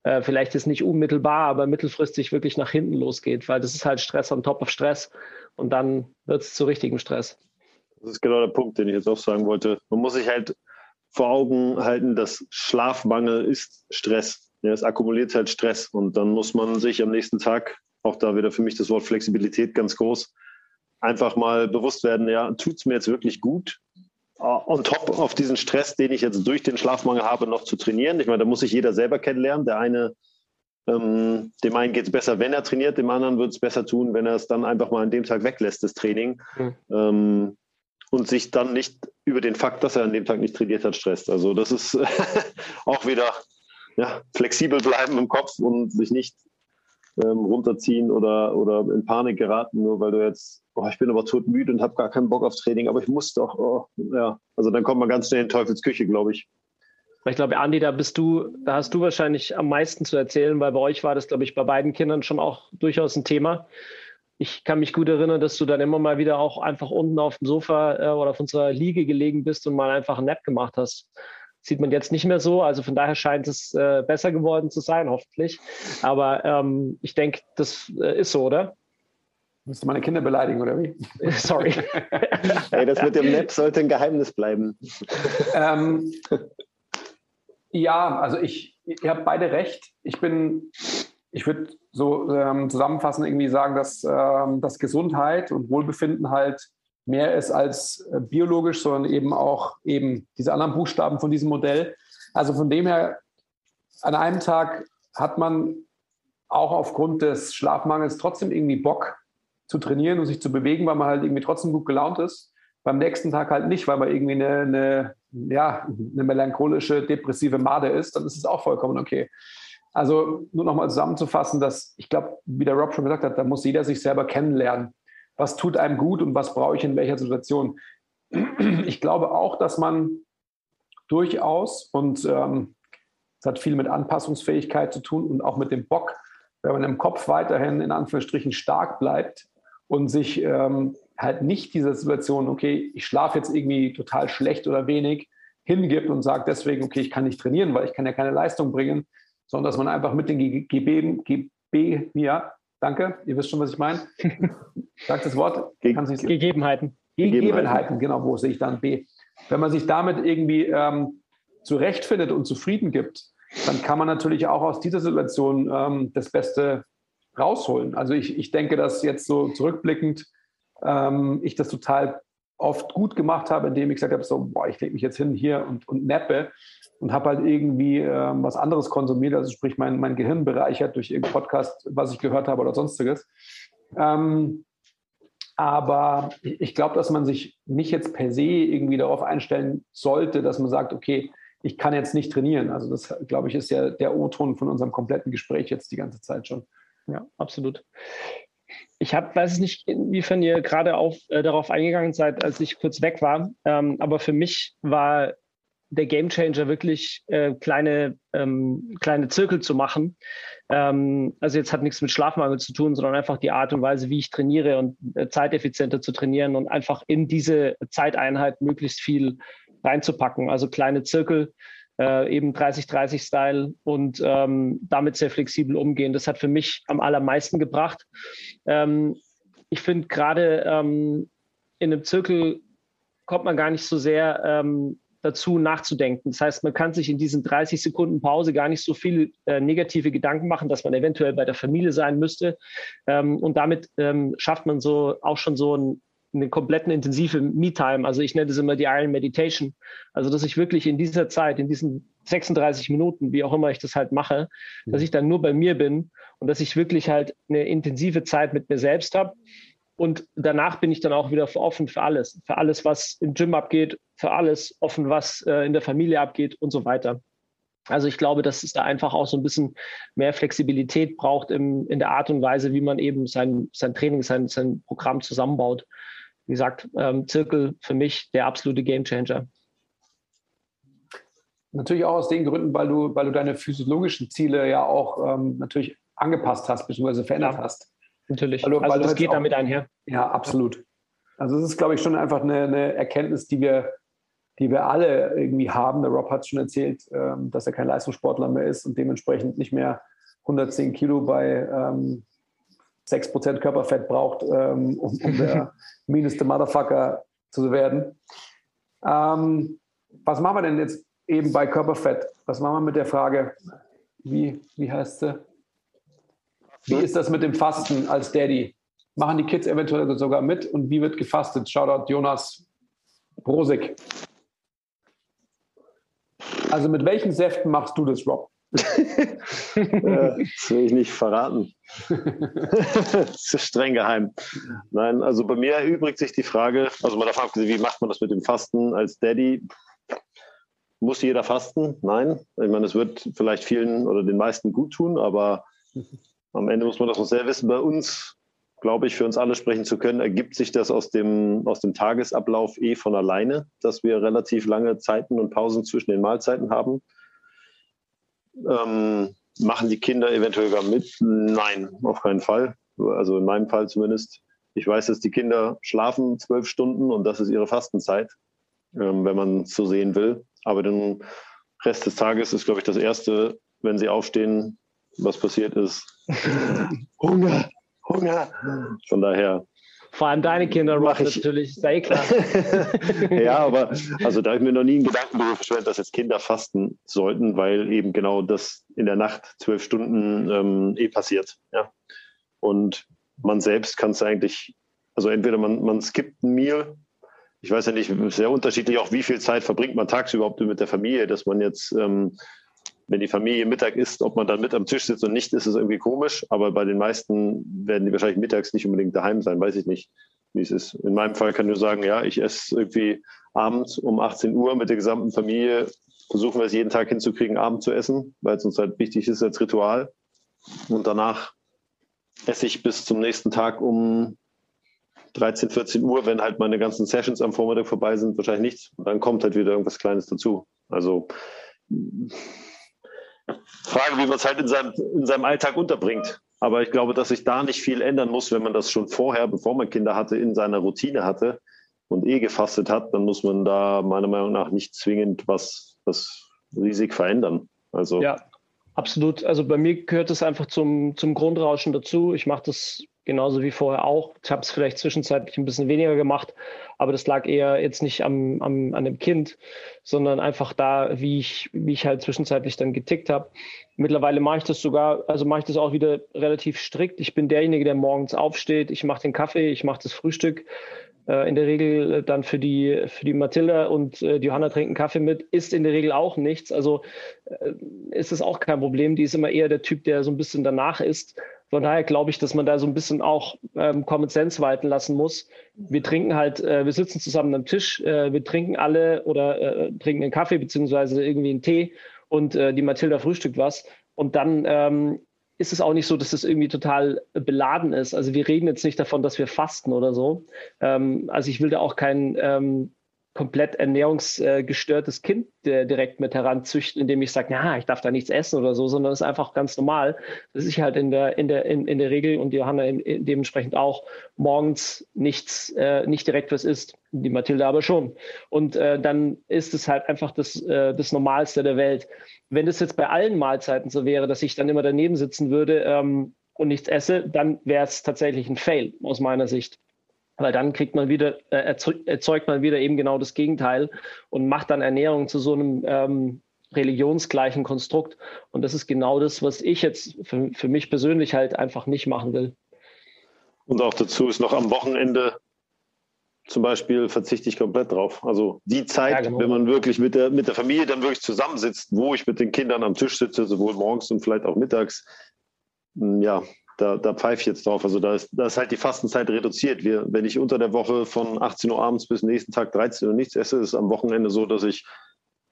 äh, vielleicht ist nicht unmittelbar, aber mittelfristig wirklich nach hinten losgeht, weil das ist halt Stress on top of Stress und dann wird es zu richtigem Stress. Das ist genau der Punkt, den ich jetzt auch sagen wollte. Man muss sich halt vor Augen halten, dass Schlafmangel ist Stress. Ja, es akkumuliert halt Stress und dann muss man sich am nächsten Tag, auch da wieder für mich das Wort Flexibilität ganz groß, einfach mal bewusst werden, ja, tut es mir jetzt wirklich gut, on top auf diesen Stress, den ich jetzt durch den Schlafmangel habe, noch zu trainieren. Ich meine, da muss sich jeder selber kennenlernen. Der eine, ähm, dem einen geht es besser, wenn er trainiert, dem anderen wird es besser tun, wenn er es dann einfach mal an dem Tag weglässt, das Training. Mhm. Ähm, und sich dann nicht über den Fakt, dass er an dem Tag nicht trainiert hat, stresst. Also das ist *laughs* auch wieder ja, flexibel bleiben im Kopf und sich nicht ähm, runterziehen oder, oder in Panik geraten, nur weil du jetzt, oh, ich bin aber todmüde und habe gar keinen Bock auf Training, aber ich muss doch, oh, ja. Also dann kommt man ganz schnell in Teufelsküche, glaube ich. Ich glaube, Andi, da bist du, da hast du wahrscheinlich am meisten zu erzählen, weil bei euch war das, glaube ich, bei beiden Kindern schon auch durchaus ein Thema. Ich kann mich gut erinnern, dass du dann immer mal wieder auch einfach unten auf dem Sofa äh, oder auf unserer Liege gelegen bist und mal einfach einen Nap gemacht hast sieht man jetzt nicht mehr so. Also von daher scheint es äh, besser geworden zu sein, hoffentlich. Aber ähm, ich denke, das äh, ist so, oder? Willst du meine Kinder beleidigen, oder wie? *laughs* Sorry. *laughs* hey, das mit dem Netz sollte ein Geheimnis bleiben. ähm, ja, also ich, ihr habt beide recht. Ich bin, ich würde so ähm, zusammenfassend irgendwie sagen, dass, ähm, dass Gesundheit und Wohlbefinden halt mehr ist als äh, biologisch, sondern eben auch eben diese anderen Buchstaben von diesem Modell. Also von dem her, an einem Tag hat man auch aufgrund des Schlafmangels trotzdem irgendwie Bock zu trainieren und sich zu bewegen, weil man halt irgendwie trotzdem gut gelaunt ist. Beim nächsten Tag halt nicht, weil man irgendwie eine, eine, ja, eine melancholische, depressive Made ist, dann ist es auch vollkommen okay. Also nur nochmal zusammenzufassen, dass ich glaube, wie der Rob schon gesagt hat, da muss jeder sich selber kennenlernen was tut einem gut und was brauche ich in welcher Situation. Ich glaube auch, dass man durchaus, und ähm, hat viel mit Anpassungsfähigkeit zu tun und auch mit dem Bock, wenn man im Kopf weiterhin in Anführungsstrichen stark bleibt und sich ähm, halt nicht dieser Situation, okay, ich schlafe jetzt irgendwie total schlecht oder wenig, hingibt und sagt deswegen, okay, ich kann nicht trainieren, weil ich kann ja keine Leistung bringen, sondern dass man einfach mit den GB, GB, ja, Danke, ihr wisst schon, was ich meine. *laughs* Sagt das Wort. Ge Gegebenheiten. Gegebenheiten, genau, wo sehe ich dann B. Wenn man sich damit irgendwie ähm, zurechtfindet und zufrieden gibt, dann kann man natürlich auch aus dieser Situation ähm, das Beste rausholen. Also ich, ich denke, dass jetzt so zurückblickend ähm, ich das total oft gut gemacht habe, indem ich gesagt habe, so, boah, ich lege mich jetzt hin hier und, und nappe und habe halt irgendwie ähm, was anderes konsumiert, also sprich mein, mein Gehirn bereichert durch irgendeinen Podcast, was ich gehört habe oder sonstiges. Ähm, aber ich glaube, dass man sich nicht jetzt per se irgendwie darauf einstellen sollte, dass man sagt, okay, ich kann jetzt nicht trainieren. Also das, glaube ich, ist ja der O-Ton von unserem kompletten Gespräch jetzt die ganze Zeit schon. Ja, absolut. Ich hab, weiß nicht, inwiefern ihr gerade äh, darauf eingegangen seid, als ich kurz weg war. Ähm, aber für mich war der Gamechanger wirklich äh, kleine, ähm, kleine Zirkel zu machen. Ähm, also jetzt hat nichts mit Schlafmangel zu tun, sondern einfach die Art und Weise, wie ich trainiere und äh, zeiteffizienter zu trainieren und einfach in diese Zeiteinheit möglichst viel reinzupacken. Also kleine Zirkel, äh, eben 30-30-Style und ähm, damit sehr flexibel umgehen. Das hat für mich am allermeisten gebracht. Ähm, ich finde gerade ähm, in einem Zirkel kommt man gar nicht so sehr ähm, dazu nachzudenken. Das heißt, man kann sich in diesen 30 Sekunden Pause gar nicht so viel äh, negative Gedanken machen, dass man eventuell bei der Familie sein müsste. Ähm, und damit ähm, schafft man so auch schon so ein, eine kompletten intensive Me-Time. Also ich nenne das immer die Iron Meditation. Also dass ich wirklich in dieser Zeit, in diesen 36 Minuten, wie auch immer ich das halt mache, mhm. dass ich dann nur bei mir bin und dass ich wirklich halt eine intensive Zeit mit mir selbst habe und danach bin ich dann auch wieder offen für alles, für alles, was im Gym abgeht, für alles offen, was äh, in der Familie abgeht und so weiter. Also ich glaube, dass es da einfach auch so ein bisschen mehr Flexibilität braucht im, in der Art und Weise, wie man eben sein, sein Training, sein, sein Programm zusammenbaut. Wie gesagt, ähm, Zirkel für mich der absolute Gamechanger. Natürlich auch aus den Gründen, weil du, weil du deine physiologischen Ziele ja auch ähm, natürlich angepasst hast, bzw. verändert ja, hast. Natürlich. Weil du, also weil das geht auch, damit einher. Ja, absolut. Also es ist, glaube ich, schon einfach eine, eine Erkenntnis, die wir die wir alle irgendwie haben. Der Rob hat es schon erzählt, ähm, dass er kein Leistungssportler mehr ist und dementsprechend nicht mehr 110 Kilo bei ähm, 6% Körperfett braucht, ähm, um, um der *laughs* meaneste Motherfucker zu werden. Ähm, was machen wir denn jetzt eben bei Körperfett? Was machen wir mit der Frage, wie, wie heißt sie? Wie ist das mit dem Fasten als Daddy? Machen die Kids eventuell sogar mit und wie wird gefastet? Shoutout Jonas Brosig. Also mit welchen Säften machst du das, Rob? Äh, das will ich nicht verraten. *laughs* das ist streng geheim. Nein, also bei mir erübrigt sich die Frage, also mal davon abgesehen, wie macht man das mit dem Fasten als Daddy? Muss jeder fasten? Nein. Ich meine, es wird vielleicht vielen oder den meisten gut tun, aber am Ende muss man das noch sehr wissen. Bei uns glaube ich, für uns alle sprechen zu können, ergibt sich das aus dem, aus dem Tagesablauf eh von alleine, dass wir relativ lange Zeiten und Pausen zwischen den Mahlzeiten haben. Ähm, machen die Kinder eventuell gar mit? Nein, auf keinen Fall. Also in meinem Fall zumindest. Ich weiß, dass die Kinder schlafen zwölf Stunden und das ist ihre Fastenzeit, ähm, wenn man es so sehen will. Aber den Rest des Tages ist, glaube ich, das Erste, wenn sie aufstehen, was passiert ist. *laughs* Hunger, Hunger. Von daher. Vor allem deine Kinder mache ich natürlich, sei klar. *laughs* ja, aber *laughs* also da habe ich mir noch nie einen Gedanken darüber verschwendet, dass jetzt Kinder fasten sollten, weil eben genau das in der Nacht zwölf Stunden ähm, eh passiert. Ja. Und man selbst kann es eigentlich, also entweder man, man skippt ein Meal, ich weiß ja nicht, sehr unterschiedlich auch, wie viel Zeit verbringt man tagsüber überhaupt mit der Familie, dass man jetzt ähm, wenn die Familie Mittag isst, ob man dann mit am Tisch sitzt und nicht, ist es irgendwie komisch. Aber bei den meisten werden die wahrscheinlich mittags nicht unbedingt daheim sein, weiß ich nicht, wie es ist. In meinem Fall kann ich nur sagen, ja, ich esse irgendwie abends um 18 Uhr mit der gesamten Familie. Versuchen wir es jeden Tag hinzukriegen, Abend zu essen, weil es uns halt wichtig ist als Ritual. Und danach esse ich bis zum nächsten Tag um 13, 14 Uhr, wenn halt meine ganzen Sessions am Vormittag vorbei sind, wahrscheinlich nichts. Und dann kommt halt wieder irgendwas Kleines dazu. Also Frage, wie man es halt in seinem, in seinem Alltag unterbringt. Aber ich glaube, dass sich da nicht viel ändern muss, wenn man das schon vorher, bevor man Kinder hatte, in seiner Routine hatte und eh gefastet hat, dann muss man da meiner Meinung nach nicht zwingend was, was riesig verändern. Also ja, absolut. Also bei mir gehört es einfach zum, zum Grundrauschen dazu. Ich mache das genauso wie vorher auch. Ich habe es vielleicht zwischenzeitlich ein bisschen weniger gemacht, aber das lag eher jetzt nicht am, am, an dem Kind, sondern einfach da, wie ich, wie ich halt zwischenzeitlich dann getickt habe. Mittlerweile mache ich das sogar, also mache ich das auch wieder relativ strikt. Ich bin derjenige, der morgens aufsteht, ich mache den Kaffee, ich mache das Frühstück. Äh, in der Regel dann für die, für die Mathilda und äh, die Johanna trinken Kaffee mit, ist in der Regel auch nichts. Also äh, ist es auch kein Problem. Die ist immer eher der Typ, der so ein bisschen danach ist. Von daher glaube ich, dass man da so ein bisschen auch ähm, Common Sense walten lassen muss. Wir trinken halt, äh, wir sitzen zusammen am Tisch, äh, wir trinken alle oder äh, trinken einen Kaffee beziehungsweise irgendwie einen Tee und äh, die Mathilda frühstückt was. Und dann ähm, ist es auch nicht so, dass es irgendwie total beladen ist. Also wir reden jetzt nicht davon, dass wir fasten oder so. Ähm, also ich will da auch kein ähm, komplett ernährungsgestörtes Kind direkt mit heranzüchten, indem ich sage, ja, ich darf da nichts essen oder so, sondern es ist einfach ganz normal, dass ich halt in der, in der, in, in der Regel und Johanna dementsprechend auch morgens nichts, äh, nicht direkt was isst. Die Mathilde aber schon. Und äh, dann ist es halt einfach das, äh, das Normalste der Welt. Wenn das jetzt bei allen Mahlzeiten so wäre, dass ich dann immer daneben sitzen würde ähm, und nichts esse, dann wäre es tatsächlich ein Fail aus meiner Sicht. Weil dann kriegt man wieder, äh, erzeugt man wieder eben genau das Gegenteil und macht dann Ernährung zu so einem ähm, religionsgleichen Konstrukt. Und das ist genau das, was ich jetzt für, für mich persönlich halt einfach nicht machen will. Und auch dazu ist noch am Wochenende zum Beispiel verzichte ich komplett drauf. Also die Zeit, ja, genau. wenn man wirklich mit der, mit der Familie dann wirklich zusammensitzt, wo ich mit den Kindern am Tisch sitze, sowohl morgens und vielleicht auch mittags, ja, da, da pfeife ich jetzt drauf. Also da ist, da ist halt die Fastenzeit reduziert. Wir, wenn ich unter der Woche von 18 Uhr abends bis nächsten Tag 13 Uhr nichts esse, ist es am Wochenende so, dass ich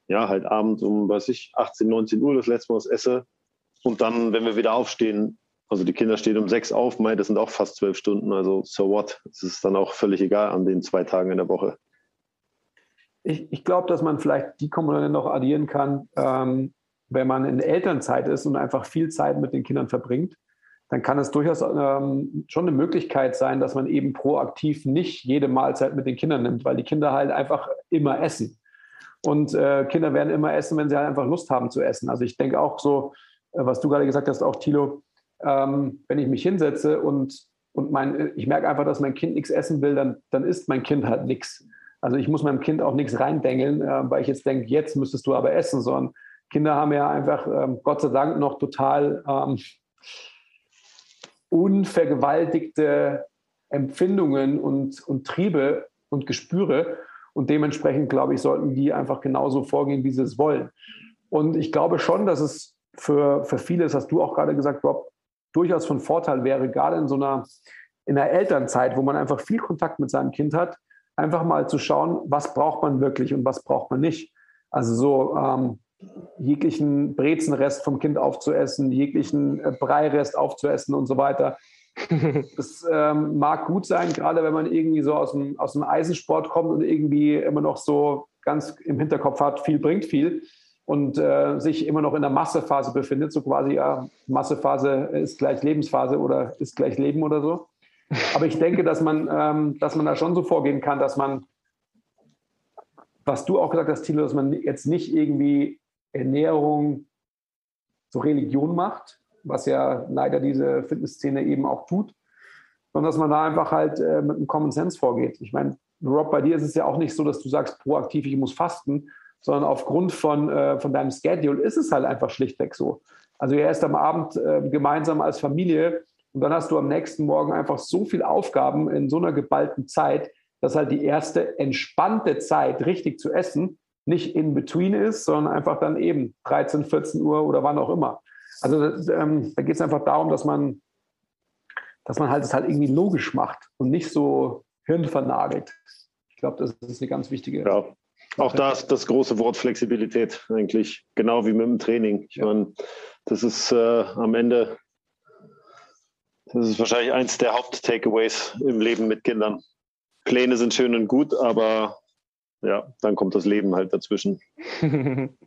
ja, halt abends um, weiß ich, 18, 19 Uhr das letzte Mal was esse. Und dann, wenn wir wieder aufstehen, also die Kinder stehen um sechs auf, mei, das sind auch fast zwölf Stunden. Also so what? Es ist dann auch völlig egal an den zwei Tagen in der Woche. Ich, ich glaube, dass man vielleicht die Komponente noch addieren kann, ähm, wenn man in Elternzeit ist und einfach viel Zeit mit den Kindern verbringt, dann kann es durchaus ähm, schon eine Möglichkeit sein, dass man eben proaktiv nicht jede Mahlzeit mit den Kindern nimmt, weil die Kinder halt einfach immer essen. Und äh, Kinder werden immer essen, wenn sie halt einfach Lust haben zu essen. Also ich denke auch so, äh, was du gerade gesagt hast, auch Thilo, ähm, wenn ich mich hinsetze und, und mein, ich merke einfach, dass mein Kind nichts essen will, dann, dann isst mein Kind halt nichts. Also ich muss meinem Kind auch nichts reindengeln, äh, weil ich jetzt denke, jetzt müsstest du aber essen, sondern Kinder haben ja einfach, ähm, Gott sei Dank, noch total ähm, unvergewaltigte Empfindungen und, und Triebe und Gespüre. Und dementsprechend, glaube ich, sollten die einfach genauso vorgehen, wie sie es wollen. Und ich glaube schon, dass es für, für viele, das hast du auch gerade gesagt, Rob, durchaus von Vorteil wäre, gerade in so einer, in einer Elternzeit, wo man einfach viel Kontakt mit seinem Kind hat, einfach mal zu schauen, was braucht man wirklich und was braucht man nicht. Also so ähm, jeglichen Brezenrest vom Kind aufzuessen, jeglichen äh, Breirest aufzuessen und so weiter. *laughs* Das ähm, mag gut sein, gerade wenn man irgendwie so aus dem, aus dem Eisensport kommt und irgendwie immer noch so ganz im Hinterkopf hat, viel bringt viel und äh, sich immer noch in der Massephase befindet, so quasi, ja, Massephase ist gleich Lebensphase oder ist gleich Leben oder so. Aber ich denke, dass man, ähm, dass man da schon so vorgehen kann, dass man, was du auch gesagt hast, Thilo, dass man jetzt nicht irgendwie Ernährung zur Religion macht, was ja leider diese Fitnessszene eben auch tut, sondern dass man da einfach halt äh, mit einem Common Sense vorgeht. Ich meine, Rob, bei dir ist es ja auch nicht so, dass du sagst, proaktiv, ich muss fasten, sondern aufgrund von, äh, von deinem Schedule ist es halt einfach schlichtweg so. Also ihr erst am Abend äh, gemeinsam als Familie und dann hast du am nächsten Morgen einfach so viele Aufgaben in so einer geballten Zeit, dass halt die erste entspannte Zeit, richtig zu essen, nicht in between ist, sondern einfach dann eben 13, 14 Uhr oder wann auch immer. Also ähm, da geht es einfach darum, dass man, dass man halt es halt irgendwie logisch macht und nicht so hirnvernagelt. Ich glaube, das ist eine ganz wichtige. Ja. Auch da ist das große Wort Flexibilität eigentlich, genau wie mit dem Training. Ich ja. meine, das ist äh, am Ende, das ist wahrscheinlich eins der Haupt-Takeaways im Leben mit Kindern. Pläne sind schön und gut, aber ja, dann kommt das Leben halt dazwischen. *laughs*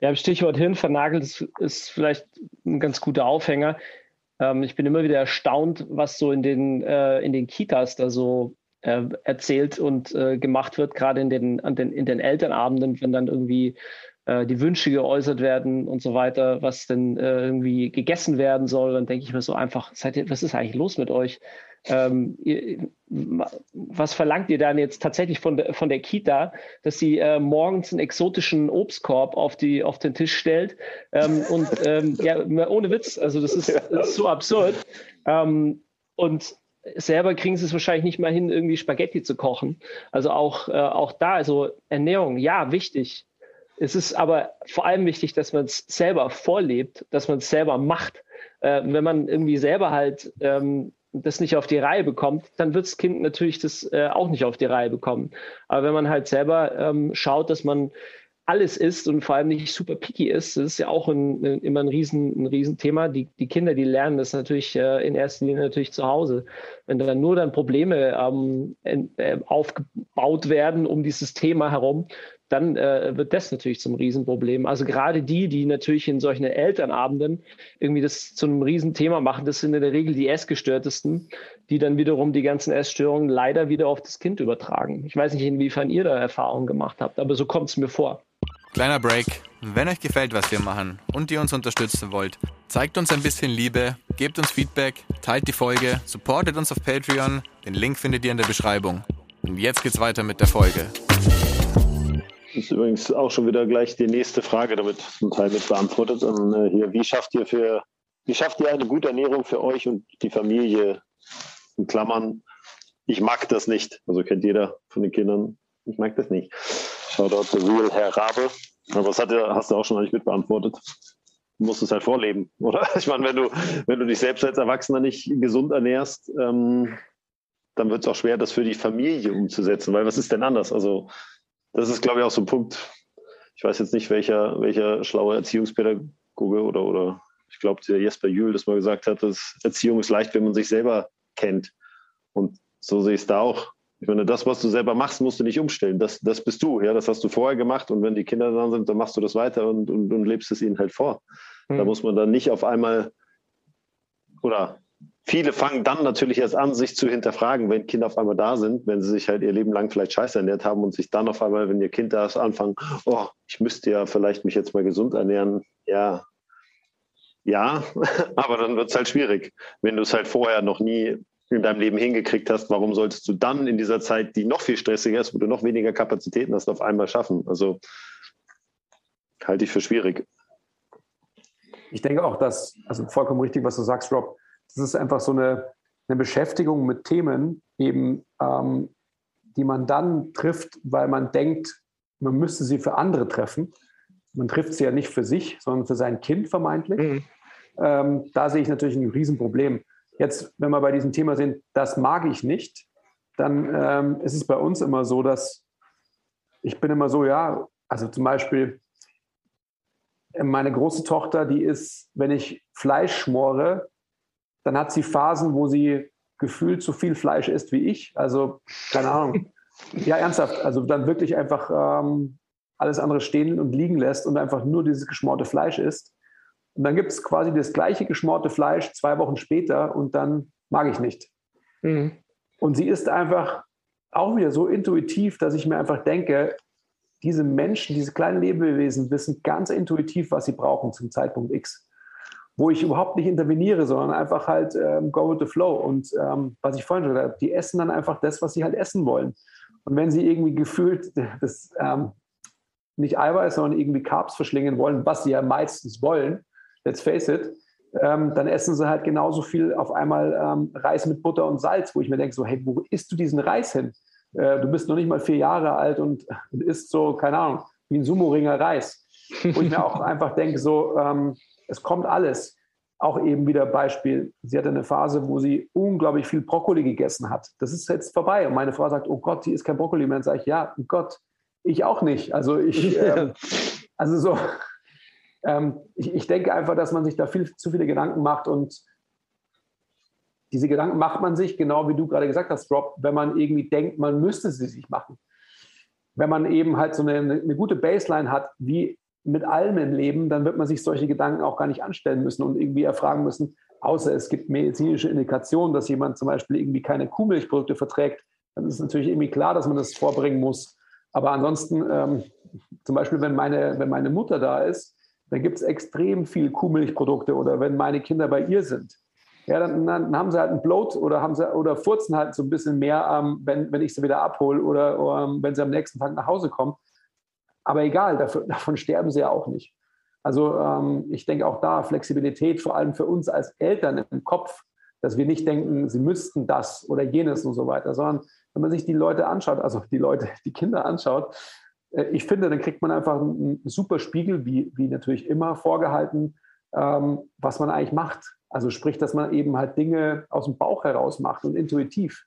ja, Stichwort Hirn vernagelt ist, ist vielleicht ein ganz guter Aufhänger. Ähm, ich bin immer wieder erstaunt, was so in den, äh, in den Kitas da so äh, erzählt und äh, gemacht wird, gerade in den, an den, in den Elternabenden, wenn dann irgendwie äh, die Wünsche geäußert werden und so weiter, was denn äh, irgendwie gegessen werden soll, dann denke ich mir so einfach, seid ihr, was ist eigentlich los mit euch? Ähm, ihr, was verlangt ihr dann jetzt tatsächlich von der, von der Kita, dass sie äh, morgens einen exotischen Obstkorb auf, die, auf den Tisch stellt? Ähm, und ähm, ja, ohne Witz, also das ist, das ist so absurd. Ähm, und selber kriegen sie es wahrscheinlich nicht mal hin, irgendwie Spaghetti zu kochen. Also auch, äh, auch da, also Ernährung, ja, wichtig. Es ist aber vor allem wichtig, dass man es selber vorlebt, dass man es selber macht. Äh, wenn man irgendwie selber halt ähm, das nicht auf die Reihe bekommt, dann wird das Kind natürlich das äh, auch nicht auf die Reihe bekommen. Aber wenn man halt selber ähm, schaut, dass man alles ist und vor allem nicht super picky ist, das ist ja auch ein, immer ein riesen, ein Riesenthema. Die, die Kinder, die lernen das natürlich äh, in erster Linie natürlich zu Hause. Wenn dann nur dann Probleme ähm, äh, aufgebaut werden um dieses Thema herum, dann äh, wird das natürlich zum Riesenproblem. Also gerade die, die natürlich in solchen Elternabenden irgendwie das zu einem Riesenthema machen, das sind in der Regel die Essgestörtesten, die dann wiederum die ganzen Essstörungen leider wieder auf das Kind übertragen. Ich weiß nicht, inwiefern ihr da Erfahrungen gemacht habt, aber so kommt es mir vor. Kleiner Break. Wenn euch gefällt, was wir machen und ihr uns unterstützen wollt, zeigt uns ein bisschen Liebe, gebt uns Feedback, teilt die Folge, supportet uns auf Patreon. Den Link findet ihr in der Beschreibung. Und jetzt geht's weiter mit der Folge. Das ist übrigens auch schon wieder gleich die nächste Frage damit zum Teil mit beantwortet. Und, äh, hier, wie schafft ihr für, wie schafft ihr eine gute Ernährung für euch und die Familie? In Klammern, ich mag das nicht. Also kennt jeder von den Kindern. Ich mag das nicht. Shoutout to Real Herr Rabe. Aber das hat, hast du auch schon eigentlich mit beantwortet. Du musst es halt vorleben, oder? *laughs* Ich meine, wenn du, wenn du dich selbst als Erwachsener nicht gesund ernährst, ähm, dann wird es auch schwer, das für die Familie umzusetzen, weil was ist denn anders? Also das ist, glaube ich, auch so ein Punkt. ich weiß jetzt nicht, welcher, welcher schlaue Erziehungspädagoge oder, oder ich glaube, der Jesper Jühl das mal gesagt hat, dass Erziehung ist leicht, wenn man sich selber kennt. Und so sehe ich es da auch. Ich meine, das, was du selber machst, musst du nicht umstellen. Das, das bist du. Ja, das hast du vorher gemacht. Und wenn die Kinder da sind, dann machst du das weiter und, und, und lebst es ihnen halt vor. Mhm. Da muss man dann nicht auf einmal oder viele fangen dann natürlich erst an, sich zu hinterfragen, wenn Kinder auf einmal da sind, wenn sie sich halt ihr Leben lang vielleicht scheiße ernährt haben und sich dann auf einmal, wenn ihr Kind da ist, anfangen, oh, ich müsste ja vielleicht mich jetzt mal gesund ernähren. Ja, ja, *laughs* aber dann wird es halt schwierig. Wenn du es halt vorher noch nie in deinem Leben hingekriegt hast, warum solltest du dann in dieser Zeit, die noch viel stressiger ist, wo du noch weniger Kapazitäten hast, auf einmal schaffen? Also halte ich für schwierig. Ich denke auch, dass, also vollkommen richtig, was du sagst, Rob, das ist einfach so eine, eine Beschäftigung mit Themen, eben, ähm, die man dann trifft, weil man denkt, man müsste sie für andere treffen. Man trifft sie ja nicht für sich, sondern für sein Kind vermeintlich. Mhm. Ähm, da sehe ich natürlich ein Riesenproblem. Jetzt, wenn wir bei diesem Thema sind, das mag ich nicht, dann ähm, ist es bei uns immer so, dass ich bin immer so, ja, also zum Beispiel meine große Tochter, die ist, wenn ich Fleisch schmore, dann hat sie Phasen, wo sie gefühlt so viel Fleisch isst wie ich. Also, keine Ahnung. *laughs* ja, ernsthaft. Also dann wirklich einfach ähm, alles andere stehen und liegen lässt und einfach nur dieses geschmorte Fleisch isst. Und dann gibt es quasi das gleiche geschmorte Fleisch zwei Wochen später und dann mag ich nicht. Mhm. Und sie ist einfach auch wieder so intuitiv, dass ich mir einfach denke, diese Menschen, diese kleinen Lebewesen wissen ganz intuitiv, was sie brauchen zum Zeitpunkt X. Wo ich überhaupt nicht interveniere, sondern einfach halt ähm, go with the flow. Und ähm, was ich vorhin schon gesagt habe, die essen dann einfach das, was sie halt essen wollen. Und wenn sie irgendwie gefühlt *laughs* das, ähm, nicht Eiweiß, sondern irgendwie Carbs verschlingen wollen, was sie ja meistens wollen, let's face it, ähm, dann essen sie halt genauso viel auf einmal ähm, Reis mit Butter und Salz, wo ich mir denke, so, hey, wo isst du diesen Reis hin? Äh, du bist noch nicht mal vier Jahre alt und, und isst so, keine Ahnung, wie ein Sumo-Ringer Reis. Wo ich mir auch *laughs* einfach denke, so, ähm, es kommt alles. Auch eben wieder Beispiel, sie hatte eine Phase, wo sie unglaublich viel Brokkoli gegessen hat. Das ist jetzt vorbei. Und meine Frau sagt, oh Gott, die ist kein Brokkoli mehr. Dann sage ich, ja, oh Gott, ich auch nicht. Also ich, *laughs* äh, also so, ähm, ich, ich, denke einfach, dass man sich da viel zu viele Gedanken macht und diese Gedanken macht man sich, genau wie du gerade gesagt hast, Rob, wenn man irgendwie denkt, man müsste sie sich machen. Wenn man eben halt so eine, eine gute Baseline hat, wie mit allem im Leben, dann wird man sich solche Gedanken auch gar nicht anstellen müssen und irgendwie erfragen müssen, außer es gibt medizinische Indikationen, dass jemand zum Beispiel irgendwie keine Kuhmilchprodukte verträgt, dann ist natürlich irgendwie klar, dass man das vorbringen muss. Aber ansonsten, ähm, zum Beispiel, wenn meine, wenn meine Mutter da ist, dann gibt es extrem viel Kuhmilchprodukte oder wenn meine Kinder bei ihr sind. Ja, dann, dann haben sie halt ein Bloat oder haben sie oder furzen halt so ein bisschen mehr, ähm, wenn, wenn ich sie wieder abhole oder, oder ähm, wenn sie am nächsten Tag nach Hause kommen. Aber egal, dafür, *laughs* davon sterben sie ja auch nicht. Also ähm, ich denke auch da Flexibilität, vor allem für uns als Eltern im Kopf, dass wir nicht denken, sie müssten das oder jenes und so weiter, sondern wenn man sich die Leute anschaut, also die Leute, *laughs* die Kinder anschaut, äh, ich finde, dann kriegt man einfach einen, super Spiegel, wie, wie natürlich immer vorgehalten, ähm, was man eigentlich macht. Also sprich, dass man eben halt Dinge aus dem Bauch heraus macht und intuitiv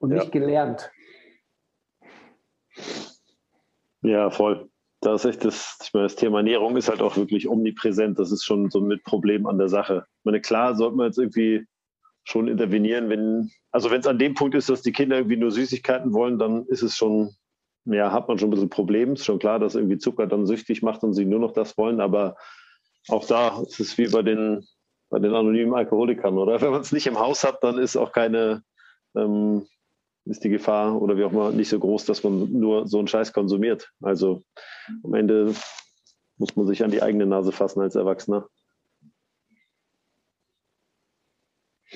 und nicht ja. gelernt. Ja, voll. Da ist echt das, ich meine, das Thema Ernährung ist halt auch wirklich omnipräsent. Das ist schon so ein Problem an der Sache. Ich meine, klar sollte man jetzt irgendwie schon intervenieren, wenn, also wenn es an dem Punkt ist, dass die Kinder irgendwie nur Süßigkeiten wollen, dann ist es schon, ja, hat man schon ein bisschen Problem. Ist schon klar, dass irgendwie Zucker dann süchtig macht und sie nur noch das wollen, aber auch da ist es wie bei den, bei den anonymen Alkoholikern, oder? *laughs* Wenn man es nicht im Haus hat, dann ist auch keine, ähm, ist die Gefahr oder wie auch immer nicht so groß, dass man nur so einen Scheiß konsumiert. Also am Ende muss man sich an die eigene Nase fassen als Erwachsener.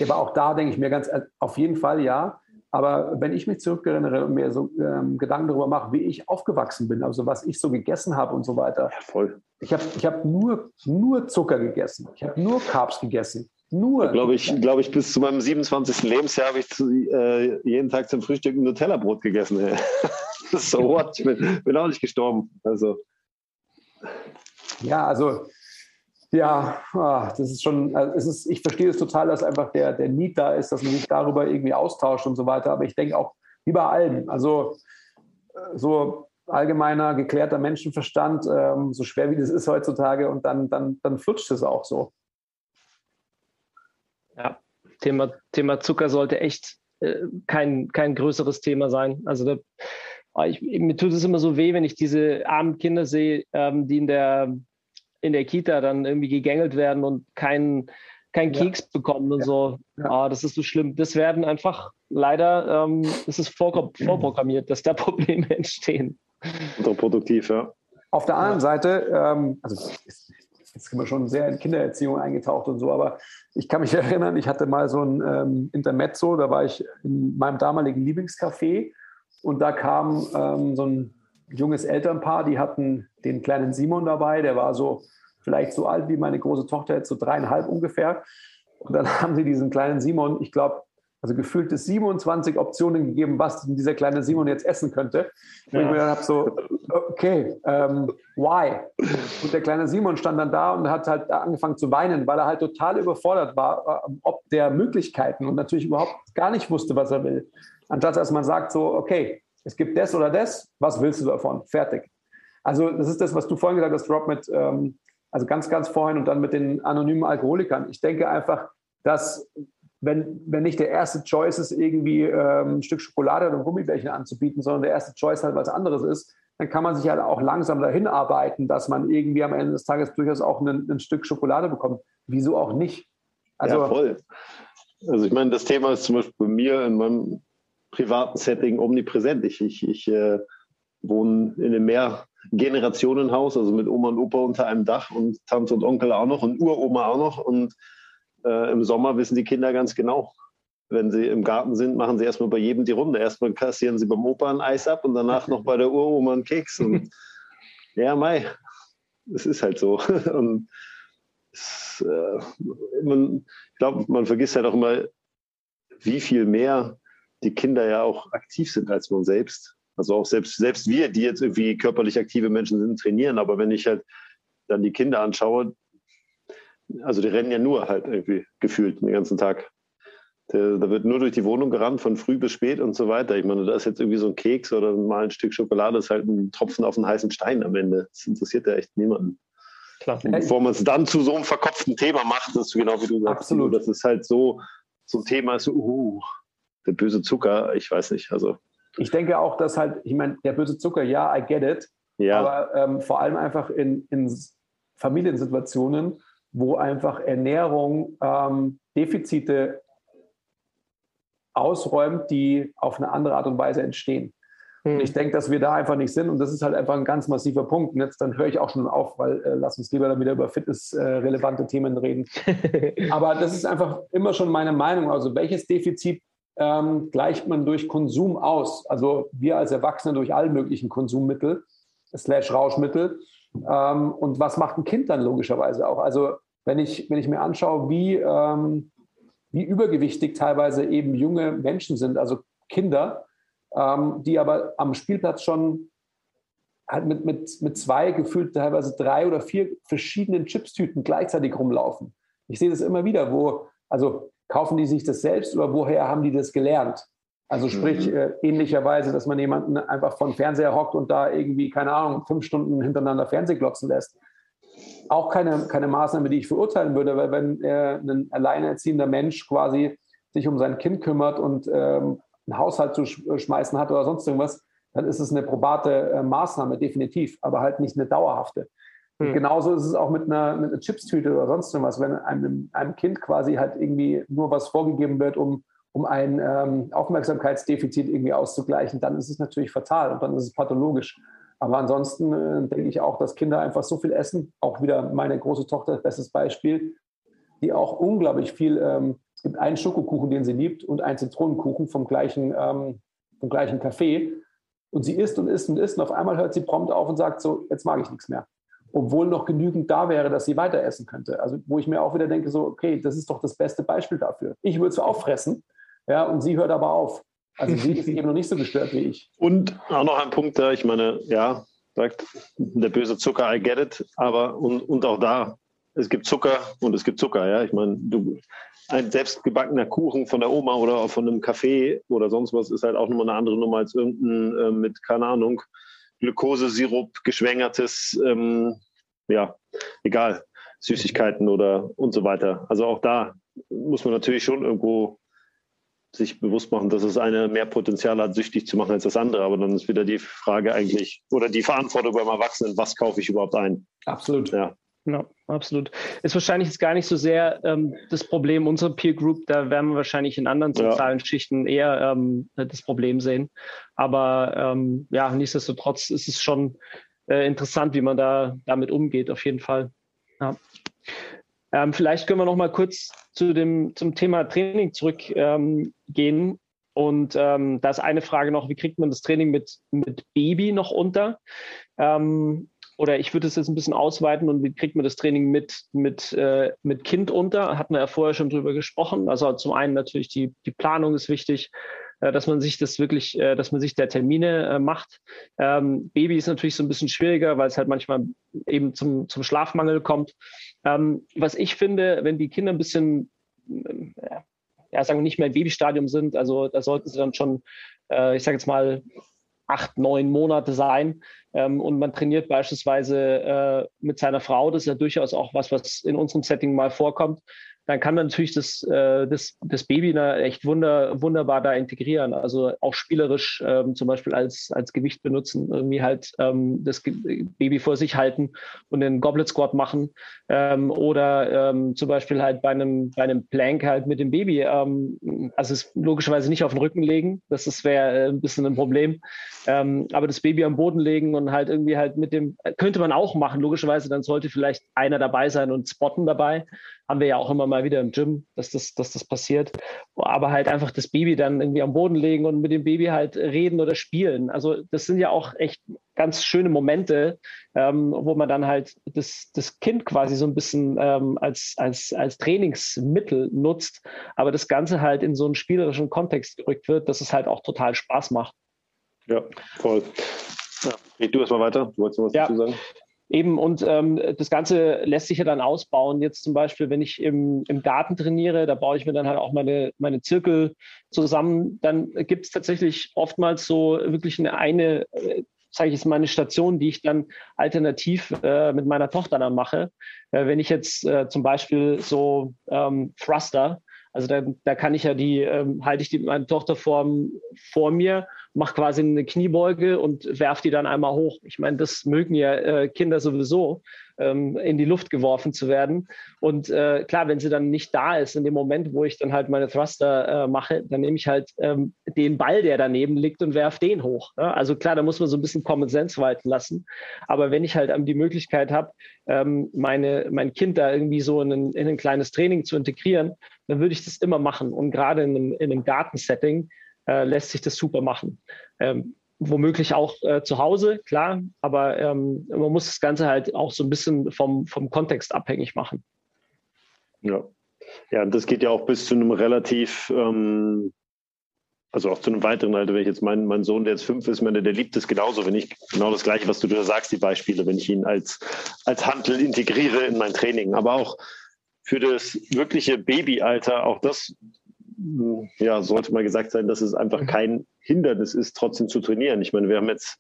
Aber auch da denke ich mir ganz, auf jeden Fall ja. Aber wenn ich mich zurückerinnere und mir so ähm, Gedanken darüber mache, wie ich aufgewachsen bin, also was ich so gegessen habe und so weiter. Ja, voll. Ich habe ich hab nur, nur Zucker gegessen. Ich habe nur Carbs gegessen. Nur. Glaube ich, glaube ich, bis zu meinem 27. Lebensjahr habe ich zu, äh, jeden Tag zum Frühstück ein Nutella-Brot gegessen. *laughs* so what? Ich bin, bin auch nicht gestorben. Also. Ja, also ja, ah, das ist schon, also es ist, ich verstehe es total, dass einfach der, der Need da ist, dass man sich darüber irgendwie austauscht und so weiter. Aber ich denke auch, wie bei allem, also so allgemeiner, geklärter Menschenverstand, ähm, so schwer wie das ist heutzutage, und dann, dann, dann flutscht es auch so. Ja, Thema, Thema Zucker sollte echt äh, kein, kein größeres Thema sein. Also da, ah, ich, mir tut es immer so weh, wenn ich diese armen Kinder sehe, ähm, die in der, in der Kita dann irgendwie gegängelt werden und keinen kein ja. Keks bekommen und ja. so. Ja. Ah, das ist so schlimm. Das werden einfach leider, ähm, das ist vor, *clears throat* vorprogrammiert, dass da Probleme *laughs* entstehen. Unterproduktiv, ja. Auf der anderen Seite, ähm, also jetzt sind wir schon sehr in Kindererziehung eingetaucht und so, aber ich kann mich *laughs* erinnern, ich hatte mal so ein ähm, Intermezzo, da war ich in meinem damaligen Lieblingscafé und da kam ähm, so ein junges Elternpaar, die hatten den kleinen Simon dabei, der war so vielleicht so alt wie meine große Tochter, jetzt so dreieinhalb ungefähr. Und dann *laughs* haben sie diesen kleinen Simon, ich glaube, also gefühlte 27 Optionen gegeben, was dieser kleine Simon jetzt essen könnte. Ja. Und ich mir habe so, okay, ähm, why? Und der kleine Simon stand dann da und hat halt angefangen zu weinen, weil er halt total überfordert war, äh, ob der Möglichkeiten und natürlich überhaupt gar nicht wusste, was er will. Anstatt dass man sagt so, okay, es gibt das oder das, was willst du davon? Fertig. Also das ist das, was du vorhin gesagt hast, Rob, mit, ähm, also ganz, ganz vorhin und dann mit den anonymen Alkoholikern. Ich denke einfach, dass wenn, wenn nicht der erste Choice ist, irgendwie ähm, ein Stück Schokolade oder ein Gummibärchen anzubieten, sondern der erste Choice halt was anderes ist, dann kann man sich halt auch langsam dahin arbeiten, dass man irgendwie am Ende des Tages durchaus auch ein, ein Stück Schokolade bekommt. Wieso auch nicht? Also, ja, voll. Also ich meine, das Thema ist zum Beispiel bei mir in meinem privaten Setting omnipräsent. Ich, ich, ich äh, wohne in einem Mehrgenerationenhaus, also mit Oma und Opa unter einem Dach und Tante und Onkel auch noch und Uroma auch noch. Und äh, im Sommer wissen die Kinder ganz genau, wenn sie im Garten sind, machen sie erstmal bei jedem die Runde. Erstmal kassieren sie beim Opa ein Eis ab und danach noch bei der Uroma einen Keks. Und *laughs* ja, Mai, es ist halt so. *laughs* Und es, äh, man, ich glaube, man vergisst halt auch immer, wie viel mehr die Kinder ja auch aktiv sind als man selbst. Also auch selbst, selbst wir, die jetzt irgendwie körperlich aktive Menschen sind, trainieren. Aber wenn ich halt dann die Kinder anschaue, also die rennen ja nur halt irgendwie gefühlt den ganzen Tag. Da wird nur durch die Wohnung gerannt, von früh bis spät und so weiter. Ich meine, da ist jetzt irgendwie so ein Keks oder mal ein Stück Schokolade, das ist halt ein Tropfen auf einen heißen Stein am Ende. Das interessiert ja echt niemanden. Klar. Und bevor man es dann zu so einem verkopften Thema macht, das ist genau wie du sagst. Absolut. Das ist halt so, so ein Thema, so, uh, der böse Zucker, ich weiß nicht. Also. Ich denke auch, dass halt, ich meine, der böse Zucker, ja, I get it. Ja. Aber ähm, vor allem einfach in, in Familiensituationen, wo einfach Ernährung ähm, Defizite ausräumt, die auf eine andere Art und Weise entstehen. Hm. Und ich denke, dass wir da einfach nicht sind und das ist halt einfach ein ganz massiver Punkt. Und jetzt dann höre ich auch schon auf, weil äh, lass uns lieber dann wieder über fitnessrelevante äh, Themen reden. *laughs* Aber das ist einfach immer schon meine Meinung. Also welches Defizit ähm, gleicht man durch Konsum aus? Also wir als Erwachsene durch alle möglichen Konsummittel, slash Rauschmittel. Ähm, und was macht ein Kind dann logischerweise auch? Also wenn ich, wenn ich mir anschaue, wie, ähm, wie übergewichtig teilweise eben junge Menschen sind, also Kinder, ähm, die aber am Spielplatz schon halt mit, mit, mit zwei, gefühlt teilweise drei oder vier verschiedenen Chipstüten gleichzeitig rumlaufen. Ich sehe das immer wieder, wo, also kaufen die sich das selbst oder woher haben die das gelernt? Also sprich, mhm. äh, ähnlicherweise, dass man jemanden einfach von Fernseher hockt und da irgendwie, keine Ahnung, fünf Stunden hintereinander Fernseh glotzen lässt. Auch keine, keine Maßnahme, die ich verurteilen würde, weil wenn äh, ein alleinerziehender Mensch quasi sich um sein Kind kümmert und ähm, einen Haushalt zu sch schmeißen hat oder sonst irgendwas, dann ist es eine probate äh, Maßnahme, definitiv, aber halt nicht eine dauerhafte. Mhm. genauso ist es auch mit einer, mit einer Chipstüte oder sonst irgendwas, wenn einem, einem Kind quasi halt irgendwie nur was vorgegeben wird, um um ein ähm, Aufmerksamkeitsdefizit irgendwie auszugleichen, dann ist es natürlich fatal und dann ist es pathologisch. Aber ansonsten äh, denke ich auch, dass Kinder einfach so viel essen, auch wieder meine große Tochter, bestes Beispiel, die auch unglaublich viel, ähm, es gibt einen Schokokuchen, den sie liebt und einen Zitronenkuchen vom gleichen, ähm, vom gleichen Café. Und sie isst und isst und isst und auf einmal hört sie prompt auf und sagt so, jetzt mag ich nichts mehr. Obwohl noch genügend da wäre, dass sie weiter essen könnte. Also wo ich mir auch wieder denke, so, okay, das ist doch das beste Beispiel dafür. Ich würde es auffressen, ja, und sie hört aber auf. Also sie ist eben noch nicht so gestört wie ich. *laughs* Und auch noch ein Punkt da, ich meine, ja, sagt der böse Zucker, I get it, aber und, und auch da, es gibt Zucker und es gibt Zucker, ja. Ich meine, du, ein selbstgebackener Kuchen von der Oma oder von einem Café oder sonst was ist halt auch nochmal eine andere Nummer als irgendein äh, mit, keine Ahnung, Glukosesirup, geschwängertes, ähm, ja, egal, Süßigkeiten oder und so weiter. Also auch da muss man natürlich schon irgendwo sich bewusst machen, dass es eine mehr Potenzial hat, süchtig zu machen als das andere. Aber dann ist wieder die Frage eigentlich oder die Verantwortung beim Erwachsenen, was kaufe ich überhaupt ein? Absolut. Ja. Ja, absolut. Ist wahrscheinlich jetzt gar nicht so sehr ähm, das Problem unserer Peer Group. Da werden wir wahrscheinlich in anderen sozialen ja. Schichten eher ähm, das Problem sehen. Aber ähm, ja, nichtsdestotrotz ist es schon äh, interessant, wie man da damit umgeht, auf jeden Fall. Ja. Ähm, vielleicht können wir noch mal kurz zu dem, zum Thema Training zurückgehen. Ähm, und ähm, da ist eine Frage noch, wie kriegt man das Training mit, mit Baby noch unter? Ähm, oder ich würde es jetzt ein bisschen ausweiten und wie kriegt man das Training mit, mit, äh, mit Kind unter? Hatten wir ja vorher schon drüber gesprochen. Also zum einen natürlich die, die Planung ist wichtig, dass man sich das wirklich, äh, dass man sich der Termine äh, macht. Ähm, Baby ist natürlich so ein bisschen schwieriger, weil es halt manchmal eben zum, zum Schlafmangel kommt. Ähm, was ich finde, wenn die Kinder ein bisschen, ja, sagen wir nicht mehr im Babystadium sind, also da sollten sie dann schon, ich sage jetzt mal, acht, neun Monate sein. Ähm, und man trainiert beispielsweise mit seiner Frau, das ist ja durchaus auch was, was in unserem Setting mal vorkommt, dann kann man natürlich das, äh, das, das Baby da echt wunder, wunderbar da integrieren. Also auch spielerisch ähm, zum Beispiel als, als Gewicht benutzen, irgendwie halt ähm, das Baby vor sich halten und den Goblet Squat machen. Ähm, oder zum Beispiel halt bei einem, bei einem Plank halt mit dem Baby, also es logischerweise nicht auf den Rücken legen, das wäre äh, ein bisschen ein Problem, aber das Baby am Boden legen und halt irgendwie halt mit dem, könnte man auch machen, logischerweise, dann sollte vielleicht einer dabei sein und spotten dabei, haben wir ja auch immer mal wieder im Gym, dass das, dass das passiert. Aber halt einfach das Baby dann irgendwie am Boden legen und mit dem Baby halt reden oder spielen. Also das sind ja auch echt ganz schöne Momente, ähm, wo man dann halt das, das Kind quasi so ein bisschen ähm, als, als, als Trainingsmittel nutzt, aber das Ganze halt in so einen spielerischen Kontext gerückt wird, dass es halt auch total Spaß macht. Ja, voll. Ja, red du erstmal weiter. Du wolltest noch was ja. dazu sagen? Eben, und ähm, das Ganze lässt sich ja dann ausbauen. Jetzt zum Beispiel, wenn ich im, im Garten trainiere, da baue ich mir dann halt auch meine, meine Zirkel zusammen. Dann gibt es tatsächlich oftmals so wirklich eine, eine äh, sage ich jetzt mal, eine Station, die ich dann alternativ äh, mit meiner Tochter dann mache. Äh, wenn ich jetzt äh, zum Beispiel so ähm, Thruster, also da, da kann ich ja die, ähm, halte ich die, meine Tochter vor, vor mir mache quasi eine Kniebeuge und werfe die dann einmal hoch. Ich meine, das mögen ja äh, Kinder sowieso, ähm, in die Luft geworfen zu werden. Und äh, klar, wenn sie dann nicht da ist, in dem Moment, wo ich dann halt meine Thruster äh, mache, dann nehme ich halt ähm, den Ball, der daneben liegt und werfe den hoch. Ja? Also klar, da muss man so ein bisschen Common Sense walten lassen. Aber wenn ich halt ähm, die Möglichkeit habe, ähm, meine, mein Kind da irgendwie so in ein, in ein kleines Training zu integrieren, dann würde ich das immer machen. Und gerade in einem, in einem Gartensetting äh, lässt sich das super machen. Ähm, womöglich auch äh, zu Hause, klar, aber ähm, man muss das Ganze halt auch so ein bisschen vom, vom Kontext abhängig machen. Ja. Ja, das geht ja auch bis zu einem relativ, ähm, also auch zu einem weiteren Alter, wenn ich jetzt meinen mein Sohn, der jetzt fünf ist, meine, der liebt es genauso, wenn ich genau das Gleiche, was du da sagst, die Beispiele, wenn ich ihn als, als Handel integriere in mein Training. Aber auch für das wirkliche Babyalter, auch das ja, sollte mal gesagt sein, dass es einfach mhm. kein Hindernis ist, trotzdem zu trainieren. Ich meine, wir haben jetzt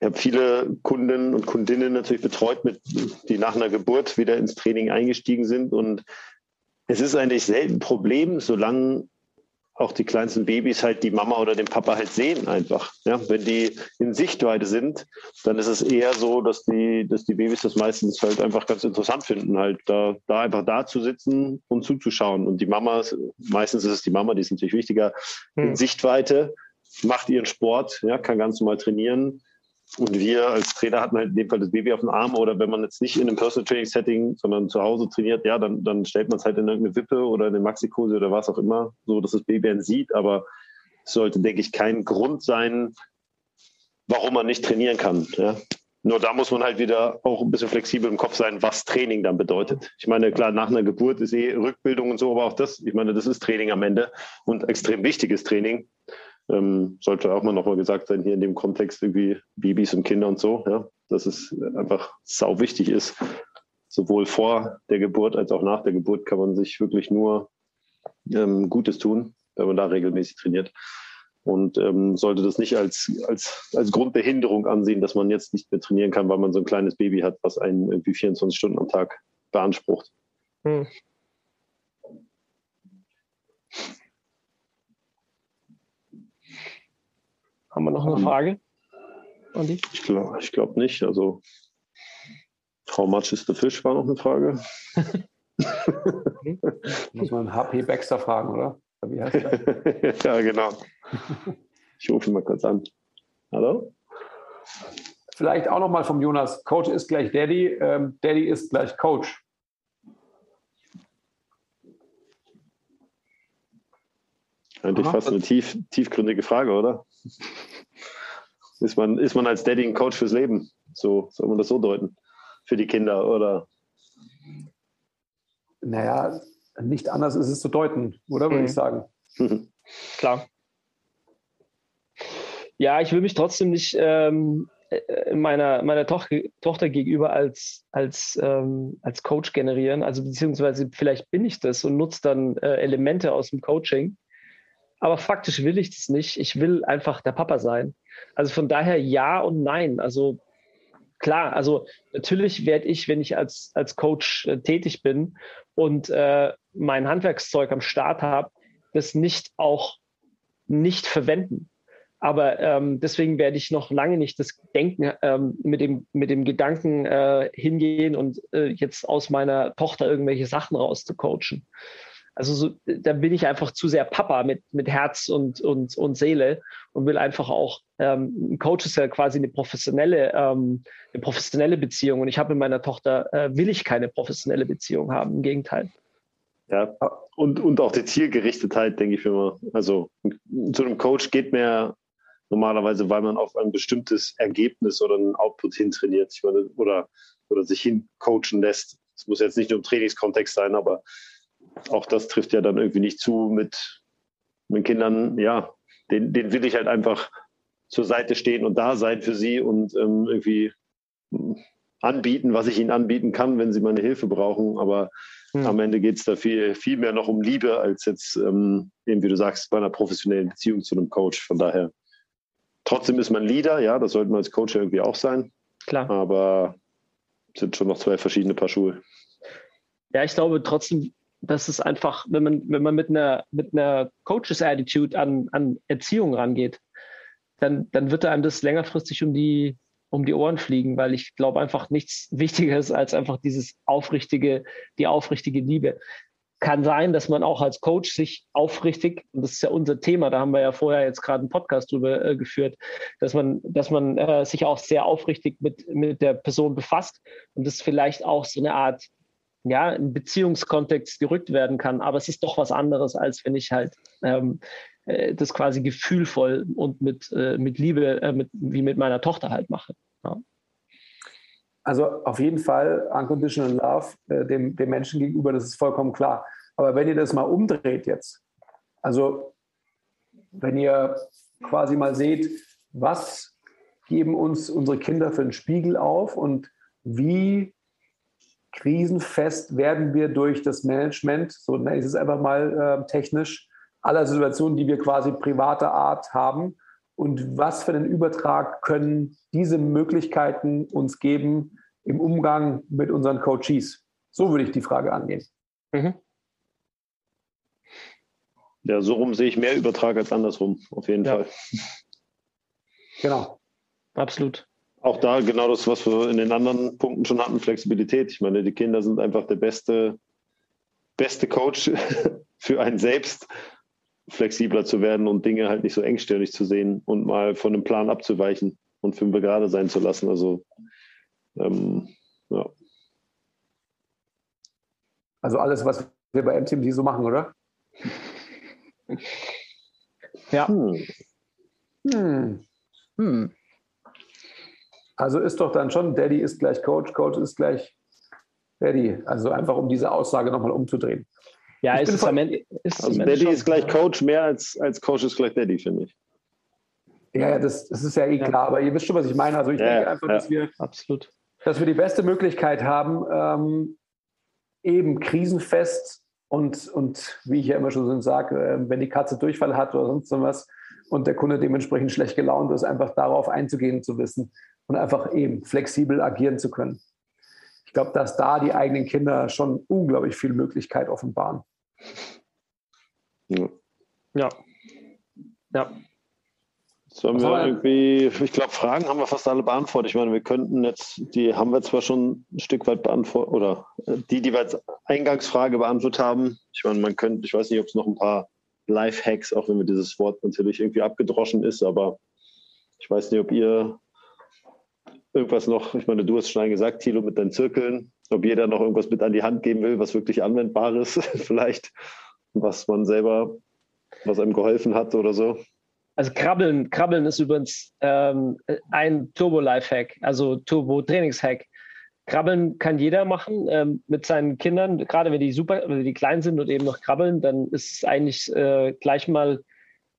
ich habe viele Kunden und Kundinnen natürlich betreut, mit, die nach einer Geburt wieder ins Training eingestiegen sind. Und es ist eigentlich selten ein Problem, solange auch die kleinsten Babys halt die Mama oder den Papa halt sehen einfach. Ja, wenn die in Sichtweite sind, dann ist es eher so, dass die, dass die Babys das meistens halt einfach ganz interessant finden, halt da, da einfach da zu sitzen und zuzuschauen. Und die Mamas, meistens ist es die Mama, die ist natürlich wichtiger, in hm. Sichtweite, macht ihren Sport, ja, kann ganz normal trainieren und wir als Trainer hatten halt in dem Fall das Baby auf dem Arm oder wenn man jetzt nicht in einem Personal Training Setting, sondern zu Hause trainiert, ja, dann, dann stellt man es halt in irgendeine Wippe oder in eine Maxikose oder was auch immer, so dass das Baby einen sieht. Aber es sollte, denke ich, kein Grund sein, warum man nicht trainieren kann. Ja. Nur da muss man halt wieder auch ein bisschen flexibel im Kopf sein, was Training dann bedeutet. Ich meine, klar, nach einer Geburt ist eh Rückbildung und so, aber auch das, ich meine, das ist Training am Ende und extrem wichtiges Training. Ähm, sollte auch mal nochmal gesagt sein, hier in dem Kontext irgendwie Babys und Kinder und so, ja, dass es einfach sau wichtig ist. Sowohl vor der Geburt als auch nach der Geburt kann man sich wirklich nur ähm, Gutes tun, wenn man da regelmäßig trainiert. und ähm, sollte das nicht als, als, als Grund ansehen, dass man jetzt nicht mehr trainieren kann, weil man so ein kleines Baby hat, was einen irgendwie 24 Stunden am Tag beansprucht. Hm. Haben wir noch eine Frage? Andi? Ich glaube ich glaub nicht. Also, how much is the fish war noch eine Frage. *laughs* Muss man HP Baxter fragen, oder? Wie heißt der? *laughs* ja, genau. Ich rufe ihn mal kurz an. Hallo? Vielleicht auch nochmal vom Jonas. Coach ist gleich Daddy, ähm, Daddy ist gleich Coach. Eigentlich fast eine tief, tiefgründige Frage, oder? Ist, man, ist man als Daddy ein Coach fürs Leben? So soll man das so deuten? Für die Kinder, oder? Naja, nicht anders ist es zu deuten, oder würde mhm. ich sagen. *laughs* Klar. Ja, ich will mich trotzdem nicht ähm, äh, meiner, meiner Toch Tochter gegenüber als, als, ähm, als Coach generieren. Also beziehungsweise vielleicht bin ich das und nutze dann äh, Elemente aus dem Coaching. Aber faktisch will ich das nicht. Ich will einfach der Papa sein. Also von daher ja und nein. Also klar, also natürlich werde ich, wenn ich als, als Coach äh, tätig bin und äh, mein Handwerkszeug am Start habe, das nicht auch nicht verwenden. Aber ähm, deswegen werde ich noch lange nicht das Denken ähm, mit, dem, mit dem Gedanken äh, hingehen und äh, jetzt aus meiner Tochter irgendwelche Sachen rauszucoachen. Also so, da bin ich einfach zu sehr Papa mit, mit Herz und, und, und Seele und will einfach auch, ähm, ein Coach ist ja quasi eine professionelle, ähm, eine professionelle Beziehung und ich habe mit meiner Tochter, äh, will ich keine professionelle Beziehung haben, im Gegenteil. Ja, und, und auch die Zielgerichtetheit, denke ich immer. Also zu einem Coach geht mir normalerweise, weil man auf ein bestimmtes Ergebnis oder einen Output hintrainiert ich oder, oder sich hincoachen lässt. Es muss jetzt nicht nur im Trainingskontext sein, aber auch das trifft ja dann irgendwie nicht zu mit, mit Kindern. Ja, den, den will ich halt einfach zur Seite stehen und da sein für sie und ähm, irgendwie anbieten, was ich ihnen anbieten kann, wenn sie meine Hilfe brauchen. Aber hm. am Ende geht es da viel, viel mehr noch um Liebe als jetzt, ähm, eben wie du sagst, bei einer professionellen Beziehung zu einem Coach. Von daher, trotzdem ist man Leader, ja, das sollte man als Coach irgendwie auch sein. Klar. Aber sind schon noch zwei verschiedene Paar Schuhe. Ja, ich glaube trotzdem, das ist einfach, wenn man, wenn man mit einer, mit einer Coaches-Attitude an, an Erziehung rangeht, dann, dann wird einem das längerfristig um die, um die Ohren fliegen, weil ich glaube einfach nichts wichtiger ist als einfach dieses aufrichtige, die aufrichtige Liebe. Kann sein, dass man auch als Coach sich aufrichtig, und das ist ja unser Thema, da haben wir ja vorher jetzt gerade einen Podcast drüber äh, geführt, dass man, dass man äh, sich auch sehr aufrichtig mit, mit der Person befasst und das vielleicht auch so eine Art ja, in Beziehungskontext gerückt werden kann. Aber es ist doch was anderes, als wenn ich halt ähm, äh, das quasi gefühlvoll und mit, äh, mit Liebe, äh, mit, wie mit meiner Tochter halt mache. Ja. Also auf jeden Fall unconditional love äh, dem, dem Menschen gegenüber, das ist vollkommen klar. Aber wenn ihr das mal umdreht jetzt, also wenn ihr quasi mal seht, was geben uns unsere Kinder für einen Spiegel auf und wie krisenfest werden wir durch das Management, so nenne ich es einfach mal äh, technisch, aller Situationen, die wir quasi privater Art haben. Und was für einen Übertrag können diese Möglichkeiten uns geben im Umgang mit unseren Coaches? So würde ich die Frage angehen. Mhm. Ja, so rum sehe ich mehr Übertrag als andersrum, auf jeden ja. Fall. Genau. Absolut auch da genau das, was wir in den anderen Punkten schon hatten, Flexibilität. Ich meine, die Kinder sind einfach der beste, beste Coach *laughs* für einen selbst, flexibler zu werden und Dinge halt nicht so engstirnig zu sehen und mal von einem Plan abzuweichen und fünf gerade sein zu lassen. Also, ähm, ja. Also alles, was wir bei MTMT so machen, oder? Ja. Hm. Hm. Hm. Also ist doch dann schon, Daddy ist gleich Coach, Coach ist gleich Daddy. Also einfach um diese Aussage nochmal umzudrehen. Ja, ist es am Ende, ist also Daddy ist gleich Coach, mehr als, als Coach ist gleich Daddy, finde ich. Ja, ja das, das ist ja eh klar, aber ihr wisst schon, was ich meine. Also ich ja, denke einfach, ja. dass wir absolut, dass wir die beste Möglichkeit haben, ähm, eben krisenfest und, und wie ich ja immer schon sage, äh, wenn die Katze Durchfall hat oder sonst was, und der Kunde dementsprechend schlecht gelaunt ist, einfach darauf einzugehen zu wissen und einfach eben flexibel agieren zu können. Ich glaube, dass da die eigenen Kinder schon unglaublich viel Möglichkeit offenbaren. Ja. Ja. ja. Sollen wir irgendwie, ich glaube, Fragen haben wir fast alle beantwortet. Ich meine, wir könnten jetzt, die haben wir zwar schon ein Stück weit beantwortet, oder äh, die, die wir als Eingangsfrage beantwortet haben. Ich meine, man könnte, ich weiß nicht, ob es noch ein paar Life-Hacks, auch wenn mir dieses Wort natürlich irgendwie abgedroschen ist, aber ich weiß nicht, ob ihr irgendwas noch, ich meine, du hast schon gesagt, Thilo, mit deinen Zirkeln, ob jeder noch irgendwas mit an die Hand geben will, was wirklich anwendbar ist, *laughs* vielleicht, was man selber, was einem geholfen hat oder so. Also Krabbeln, Krabbeln ist übrigens ähm, ein Turbo-Life-Hack, also Turbo-Trainings-Hack. Krabbeln kann jeder machen ähm, mit seinen Kindern, gerade wenn die super, wenn die klein sind und eben noch krabbeln, dann ist es eigentlich äh, gleich mal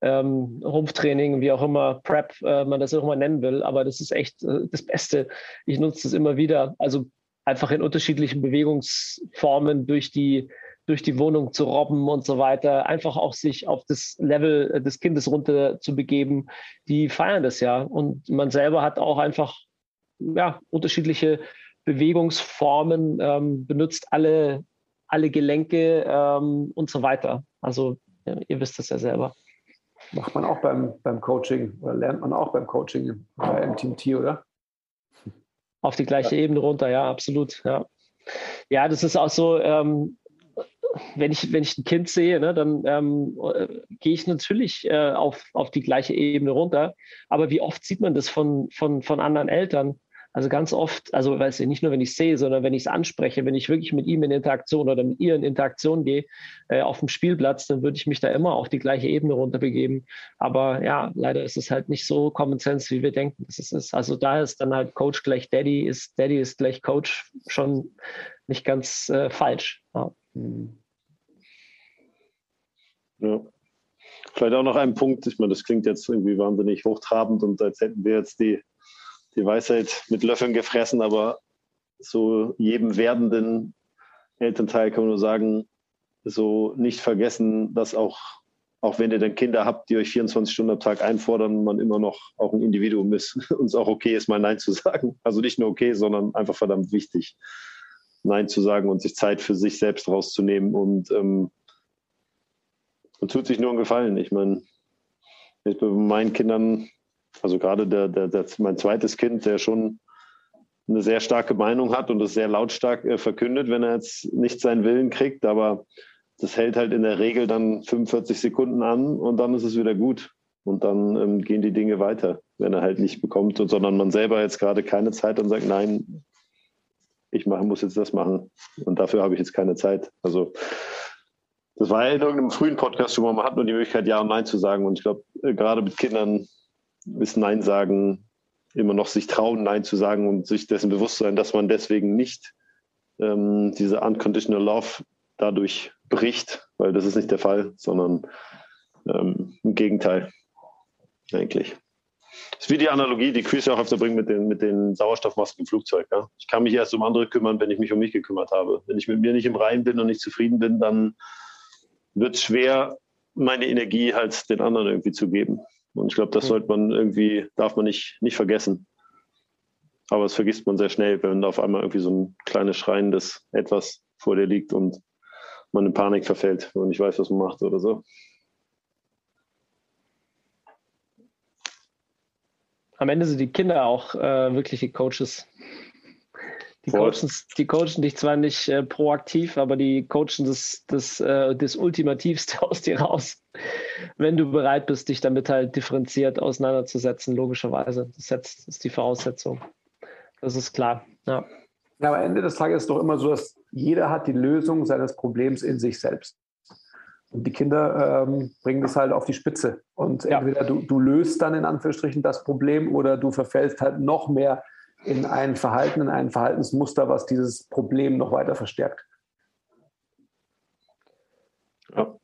ähm, Rumpftraining, wie auch immer, Prep, äh, man das auch immer nennen will. Aber das ist echt äh, das Beste. Ich nutze es immer wieder. Also einfach in unterschiedlichen Bewegungsformen durch die durch die Wohnung zu robben und so weiter, einfach auch sich auf das Level äh, des Kindes runter zu begeben, die feiern das ja. Und man selber hat auch einfach ja, unterschiedliche Bewegungsformen, ähm, benutzt alle, alle Gelenke ähm, und so weiter. Also ja, ihr wisst das ja selber. Macht man auch beim, beim Coaching oder lernt man auch beim Coaching bei MTMT, oder? Auf die gleiche ja. Ebene runter, ja, absolut. Ja, ja das ist auch so, ähm, wenn ich, wenn ich ein Kind sehe, ne, dann ähm, äh, gehe ich natürlich äh, auf, auf die gleiche Ebene runter. Aber wie oft sieht man das von, von, von anderen Eltern? Also ganz oft, also weiß ich nicht nur, wenn ich sehe, sondern wenn ich es anspreche, wenn ich wirklich mit ihm in Interaktion oder mit ihr in Interaktion gehe äh, auf dem Spielplatz, dann würde ich mich da immer auf die gleiche Ebene runterbegeben. Aber ja, leider ist es halt nicht so Common Sense, wie wir denken, dass es ist. Also da ist dann halt Coach gleich Daddy, ist Daddy ist gleich Coach schon nicht ganz äh, falsch. Ja. Mhm. Ja. Vielleicht auch noch ein Punkt, ich meine, das klingt jetzt irgendwie wahnsinnig hochtrabend und als hätten wir jetzt die, die Weisheit mit Löffeln gefressen, aber so jedem werdenden Elternteil kann man nur sagen, so nicht vergessen, dass auch, auch wenn ihr dann Kinder habt, die euch 24 Stunden am Tag einfordern, man immer noch auch ein Individuum ist *laughs* und es auch okay ist, mal Nein zu sagen. Also nicht nur okay, sondern einfach verdammt wichtig, Nein zu sagen und sich Zeit für sich selbst rauszunehmen und ähm, und tut sich nur einen Gefallen. Ich meine, ich bei meinen Kindern, also gerade der, der, der, mein zweites Kind, der schon eine sehr starke Meinung hat und das sehr lautstark äh, verkündet, wenn er jetzt nicht seinen Willen kriegt, aber das hält halt in der Regel dann 45 Sekunden an und dann ist es wieder gut. Und dann ähm, gehen die Dinge weiter, wenn er halt nicht bekommt, und, sondern man selber jetzt gerade keine Zeit und sagt, nein, ich mache, muss jetzt das machen und dafür habe ich jetzt keine Zeit. Also das war ja in irgendeinem frühen Podcast schon mal, man hat nur die Möglichkeit, Ja und Nein zu sagen. Und ich glaube, äh, gerade mit Kindern ist Nein sagen immer noch sich trauen, Nein zu sagen und sich dessen bewusst sein, dass man deswegen nicht ähm, diese Unconditional Love dadurch bricht, weil das ist nicht der Fall, sondern ähm, im Gegenteil, eigentlich. Das ist wie die Analogie, die Chris ja auch öfter bringt mit den, mit den Sauerstoffmasken im Flugzeug. Ja? Ich kann mich erst um andere kümmern, wenn ich mich um mich gekümmert habe. Wenn ich mit mir nicht im Reinen bin und nicht zufrieden bin, dann wird es schwer, meine Energie halt den anderen irgendwie zu geben. Und ich glaube, das sollte man irgendwie, darf man nicht, nicht vergessen. Aber es vergisst man sehr schnell, wenn da auf einmal irgendwie so ein kleines schreiendes Etwas vor dir liegt und man in Panik verfällt und nicht weiß, was man macht oder so. Am Ende sind die Kinder auch äh, wirkliche Coaches. Die coachen, die coachen dich zwar nicht äh, proaktiv, aber die coachen das, das, äh, das Ultimativste *laughs* aus dir raus, wenn du bereit bist, dich damit halt differenziert auseinanderzusetzen, logischerweise. Das ist die Voraussetzung. Das ist klar. Ja. ja, am Ende des Tages ist es doch immer so, dass jeder hat die Lösung seines Problems in sich selbst. Und die Kinder ähm, bringen das halt auf die Spitze. Und entweder ja. du, du löst dann in Anführungsstrichen das Problem oder du verfällst halt noch mehr in ein Verhalten, in ein Verhaltensmuster, was dieses Problem noch weiter verstärkt. Ja.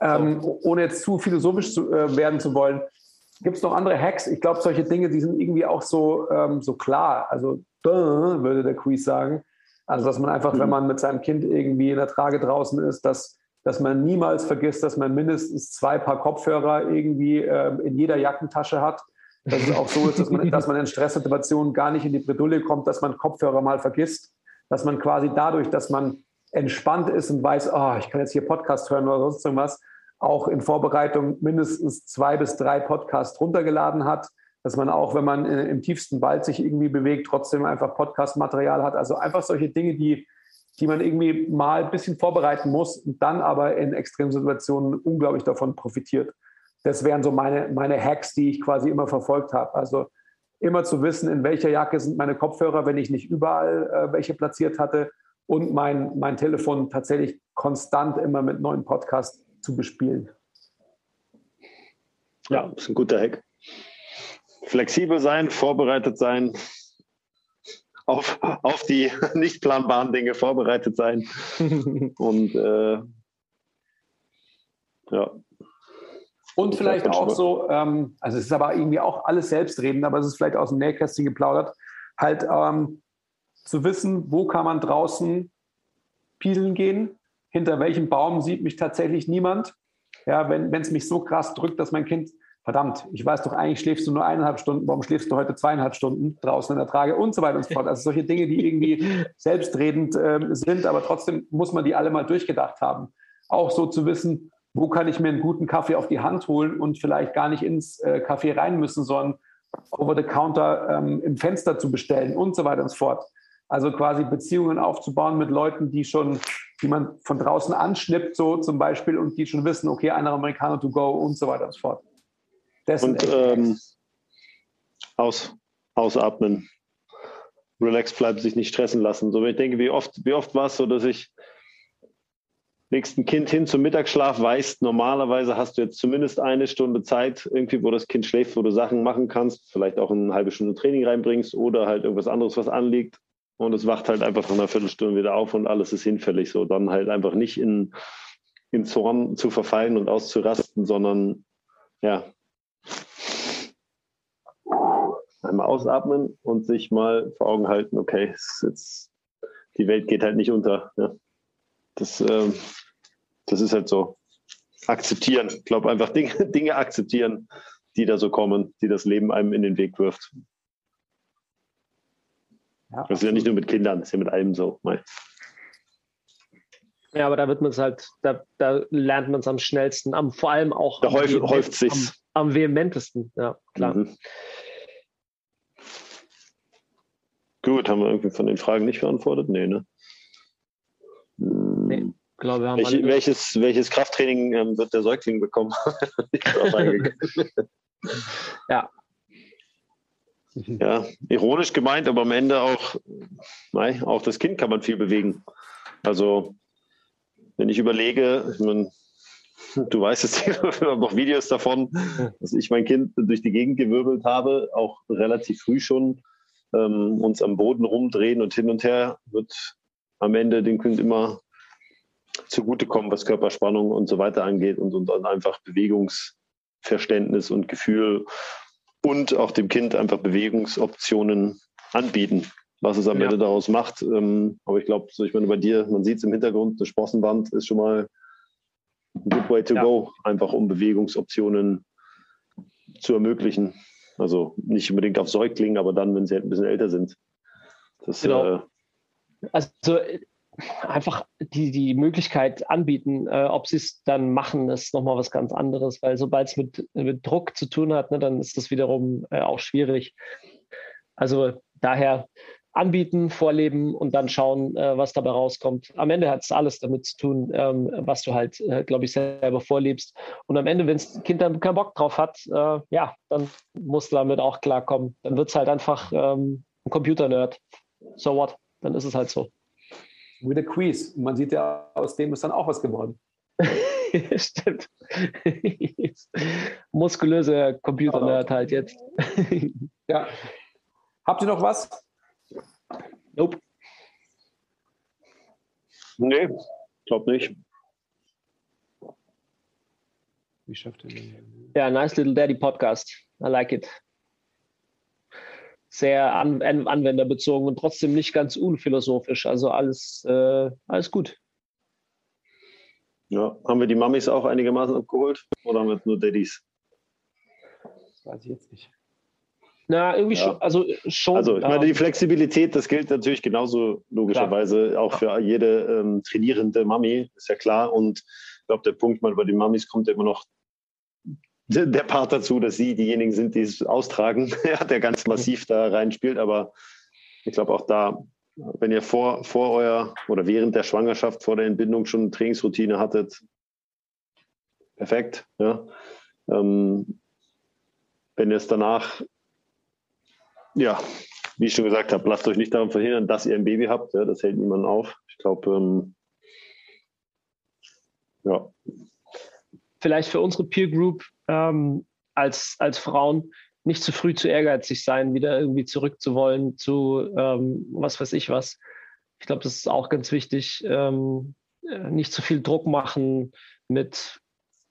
Ähm, ohne jetzt zu philosophisch zu, äh, werden zu wollen, gibt es noch andere Hacks? Ich glaube, solche Dinge, die sind irgendwie auch so, ähm, so klar. Also, würde der Quiz sagen. Also, dass man einfach, mhm. wenn man mit seinem Kind irgendwie in der Trage draußen ist, dass dass man niemals vergisst, dass man mindestens zwei Paar Kopfhörer irgendwie äh, in jeder Jackentasche hat. Dass es auch so ist, dass man, dass man in Stresssituationen gar nicht in die Bredouille kommt, dass man Kopfhörer mal vergisst. Dass man quasi dadurch, dass man entspannt ist und weiß, oh, ich kann jetzt hier Podcast hören oder sonst irgendwas, auch in Vorbereitung mindestens zwei bis drei Podcasts runtergeladen hat. Dass man auch, wenn man im tiefsten Wald sich irgendwie bewegt, trotzdem einfach Podcast-Material hat. Also einfach solche Dinge, die die man irgendwie mal ein bisschen vorbereiten muss und dann aber in Extremsituationen unglaublich davon profitiert. Das wären so meine, meine Hacks, die ich quasi immer verfolgt habe. Also immer zu wissen, in welcher Jacke sind meine Kopfhörer, wenn ich nicht überall äh, welche platziert hatte und mein, mein Telefon tatsächlich konstant immer mit neuen Podcasts zu bespielen. Ja, ist ein guter Hack. Flexibel sein, vorbereitet sein, auf, auf die *laughs* nicht planbaren Dinge vorbereitet sein. *laughs* Und äh, ja. Und vielleicht auch so, ähm, also es ist aber irgendwie auch alles selbstredend, aber es ist vielleicht aus dem Nähkästchen geplaudert, halt ähm, zu wissen, wo kann man draußen pieseln gehen, hinter welchem Baum sieht mich tatsächlich niemand. Ja, wenn es mich so krass drückt, dass mein Kind verdammt, ich weiß doch eigentlich, schläfst du nur eineinhalb Stunden, warum schläfst du heute zweieinhalb Stunden draußen in der Trage und so weiter und so fort. Also solche Dinge, die irgendwie *laughs* selbstredend äh, sind, aber trotzdem muss man die alle mal durchgedacht haben. Auch so zu wissen, wo kann ich mir einen guten Kaffee auf die Hand holen und vielleicht gar nicht ins äh, Café rein müssen, sondern over the counter ähm, im Fenster zu bestellen und so weiter und so fort. Also quasi Beziehungen aufzubauen mit Leuten, die schon, die man von draußen anschnippt, so zum Beispiel, und die schon wissen, okay, einer Amerikaner to go und so weiter und so fort. Das und ähm, aus, ausatmen. Relax bleiben, sich nicht stressen lassen. So, ich denke, wie oft, wie oft war es so, dass ich nächsten Kind hin zum Mittagsschlaf weißt, normalerweise hast du jetzt zumindest eine Stunde Zeit, irgendwie, wo das Kind schläft, wo du Sachen machen kannst, vielleicht auch eine halbe Stunde Training reinbringst oder halt irgendwas anderes, was anliegt. Und es wacht halt einfach nach einer Viertelstunde wieder auf und alles ist hinfällig. So, dann halt einfach nicht in, in Zorn zu verfallen und auszurasten, sondern ja, einmal ausatmen und sich mal vor Augen halten, okay, jetzt, die Welt geht halt nicht unter. Ja. Das, ähm, das ist halt so. Akzeptieren. Ich glaube einfach Dinge, *laughs* Dinge akzeptieren, die da so kommen, die das Leben einem in den Weg wirft. Ja, das ist ja nicht nur mit Kindern, das ist ja mit allem so. Ja, aber da wird man es halt, da, da lernt man es am schnellsten, am, vor allem auch da häuft, häuft sich am, am vehementesten, ja, klar. Mhm. Gut, haben wir irgendwie von den Fragen nicht beantwortet? Nee, ne? Glaube, wir haben Welche, welches, welches Krafttraining ähm, wird der Säugling bekommen? *laughs* *laughs* ja. Ja, ironisch gemeint, aber am Ende auch, nein, auch das Kind kann man viel bewegen. Also, wenn ich überlege, ich meine, du weißt es, *laughs* wir haben noch Videos davon, dass ich mein Kind durch die Gegend gewirbelt habe, auch relativ früh schon ähm, uns am Boden rumdrehen und hin und her, wird am Ende dem Kind immer zugutekommen, was Körperspannung und so weiter angeht und, und dann einfach Bewegungsverständnis und Gefühl und auch dem Kind einfach Bewegungsoptionen anbieten, was es am ja. Ende daraus macht. Ähm, aber ich glaube, so ich meine, bei dir, man sieht es im Hintergrund, eine Sprossenwand ist schon mal ein good way to ja. go, einfach um Bewegungsoptionen zu ermöglichen. Also nicht unbedingt auf Säuglingen, aber dann, wenn sie halt ein bisschen älter sind. Das, genau. Äh, also einfach die, die Möglichkeit anbieten, äh, ob sie es dann machen, ist nochmal was ganz anderes, weil sobald es mit, mit Druck zu tun hat, ne, dann ist das wiederum äh, auch schwierig. Also daher anbieten, vorleben und dann schauen, äh, was dabei rauskommt. Am Ende hat es alles damit zu tun, ähm, was du halt, äh, glaube ich, selber vorlebst. Und am Ende, wenn das Kind dann keinen Bock drauf hat, äh, ja, dann musst du damit auch klarkommen. Dann wird es halt einfach ähm, ein Computer-Nerd. So what? Dann ist es halt so. With a quiz. Man sieht ja, aus dem ist dann auch was geworden. *laughs* Stimmt. *laughs* Muskulöse Computer-Nerd halt jetzt. *laughs* ja. Habt ihr noch was? Nope. Nee, glaub nicht. Wie schafft ihr den? Ja, nice little daddy podcast. I like it. Sehr an, anwenderbezogen und trotzdem nicht ganz unphilosophisch. Also alles, äh, alles gut. Ja. Haben wir die Mamis auch einigermaßen abgeholt oder haben wir nur Daddys? Das weiß ich jetzt nicht. Na, irgendwie Ja. schon. Also schon. Also ich meine, ähm, die Flexibilität, das gilt natürlich genauso logischerweise auch für jede ähm, trainierende Mami, ist ja klar. Und ich glaube, der Punkt mal bei den Mamis kommt immer noch der Part dazu, dass sie diejenigen sind, die es austragen, *laughs* der ganz massiv da reinspielt. Aber ich glaube auch da, wenn ihr vor, vor euer oder während der Schwangerschaft, vor der Entbindung schon eine Trainingsroutine hattet, perfekt. Ja. Ähm, wenn ihr es danach ja, wie ich schon gesagt habe, lasst euch nicht daran verhindern, dass ihr ein Baby habt. Ja, das hält niemanden auf. Ich glaube, ähm, ja, vielleicht für unsere Peer Group ähm, als, als Frauen nicht zu früh zu ehrgeizig sein, wieder irgendwie zurückzuwollen zu ähm, was weiß ich was. Ich glaube, das ist auch ganz wichtig. Ähm, äh, nicht zu viel Druck machen mit,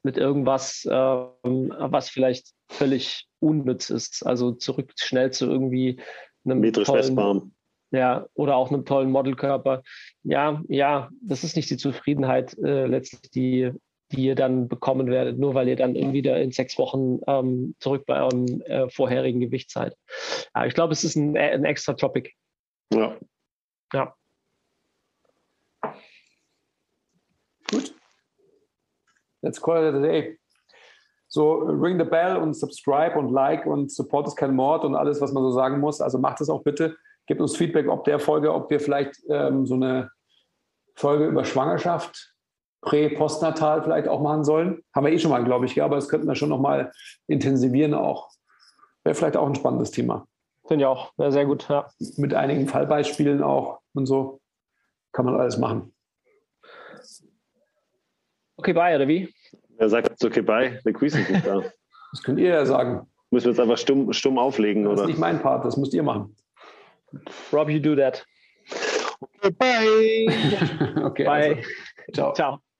mit irgendwas, ähm, was vielleicht völlig unnütz ist. Also zurück schnell zu irgendwie einem metrisch tollen, messbar. ja, oder auch einem tollen Modelkörper. Ja, ja, das ist nicht die Zufriedenheit äh, letztlich, die, die ihr dann bekommen werdet, nur weil ihr dann irgendwie da in sechs Wochen ähm, zurück bei eurem äh, vorherigen Gewicht seid. Ja, ich glaube, es ist ein, ein extra Topic. Ja. Ja. Gut. Let's call it a day. So, ring the bell und subscribe und like und support ist kein Mord und alles, was man so sagen muss. Also macht es auch bitte. Gebt uns Feedback, ob der Folge, ob wir vielleicht ähm, so eine Folge über Schwangerschaft, Prä-, Postnatal vielleicht auch machen sollen. Haben wir eh schon mal, glaube ich, ja, aber das könnten wir schon nochmal intensivieren auch. Wäre vielleicht auch ein spannendes Thema. Finde ich auch. Ja, sehr gut. Ja. Mit einigen Fallbeispielen auch und so. Kann man alles machen. Okay, bye, oder wie? Wer sagt jetzt okay, bye? Der Quiz ist nicht da. *laughs* Das könnt ihr ja sagen. Müssen wir jetzt einfach stumm, stumm auflegen, Das ist oder? nicht mein Part, das müsst ihr machen. Rob, you do that. Okay, bye! *laughs* okay, Bye. also, ciao. Ciao.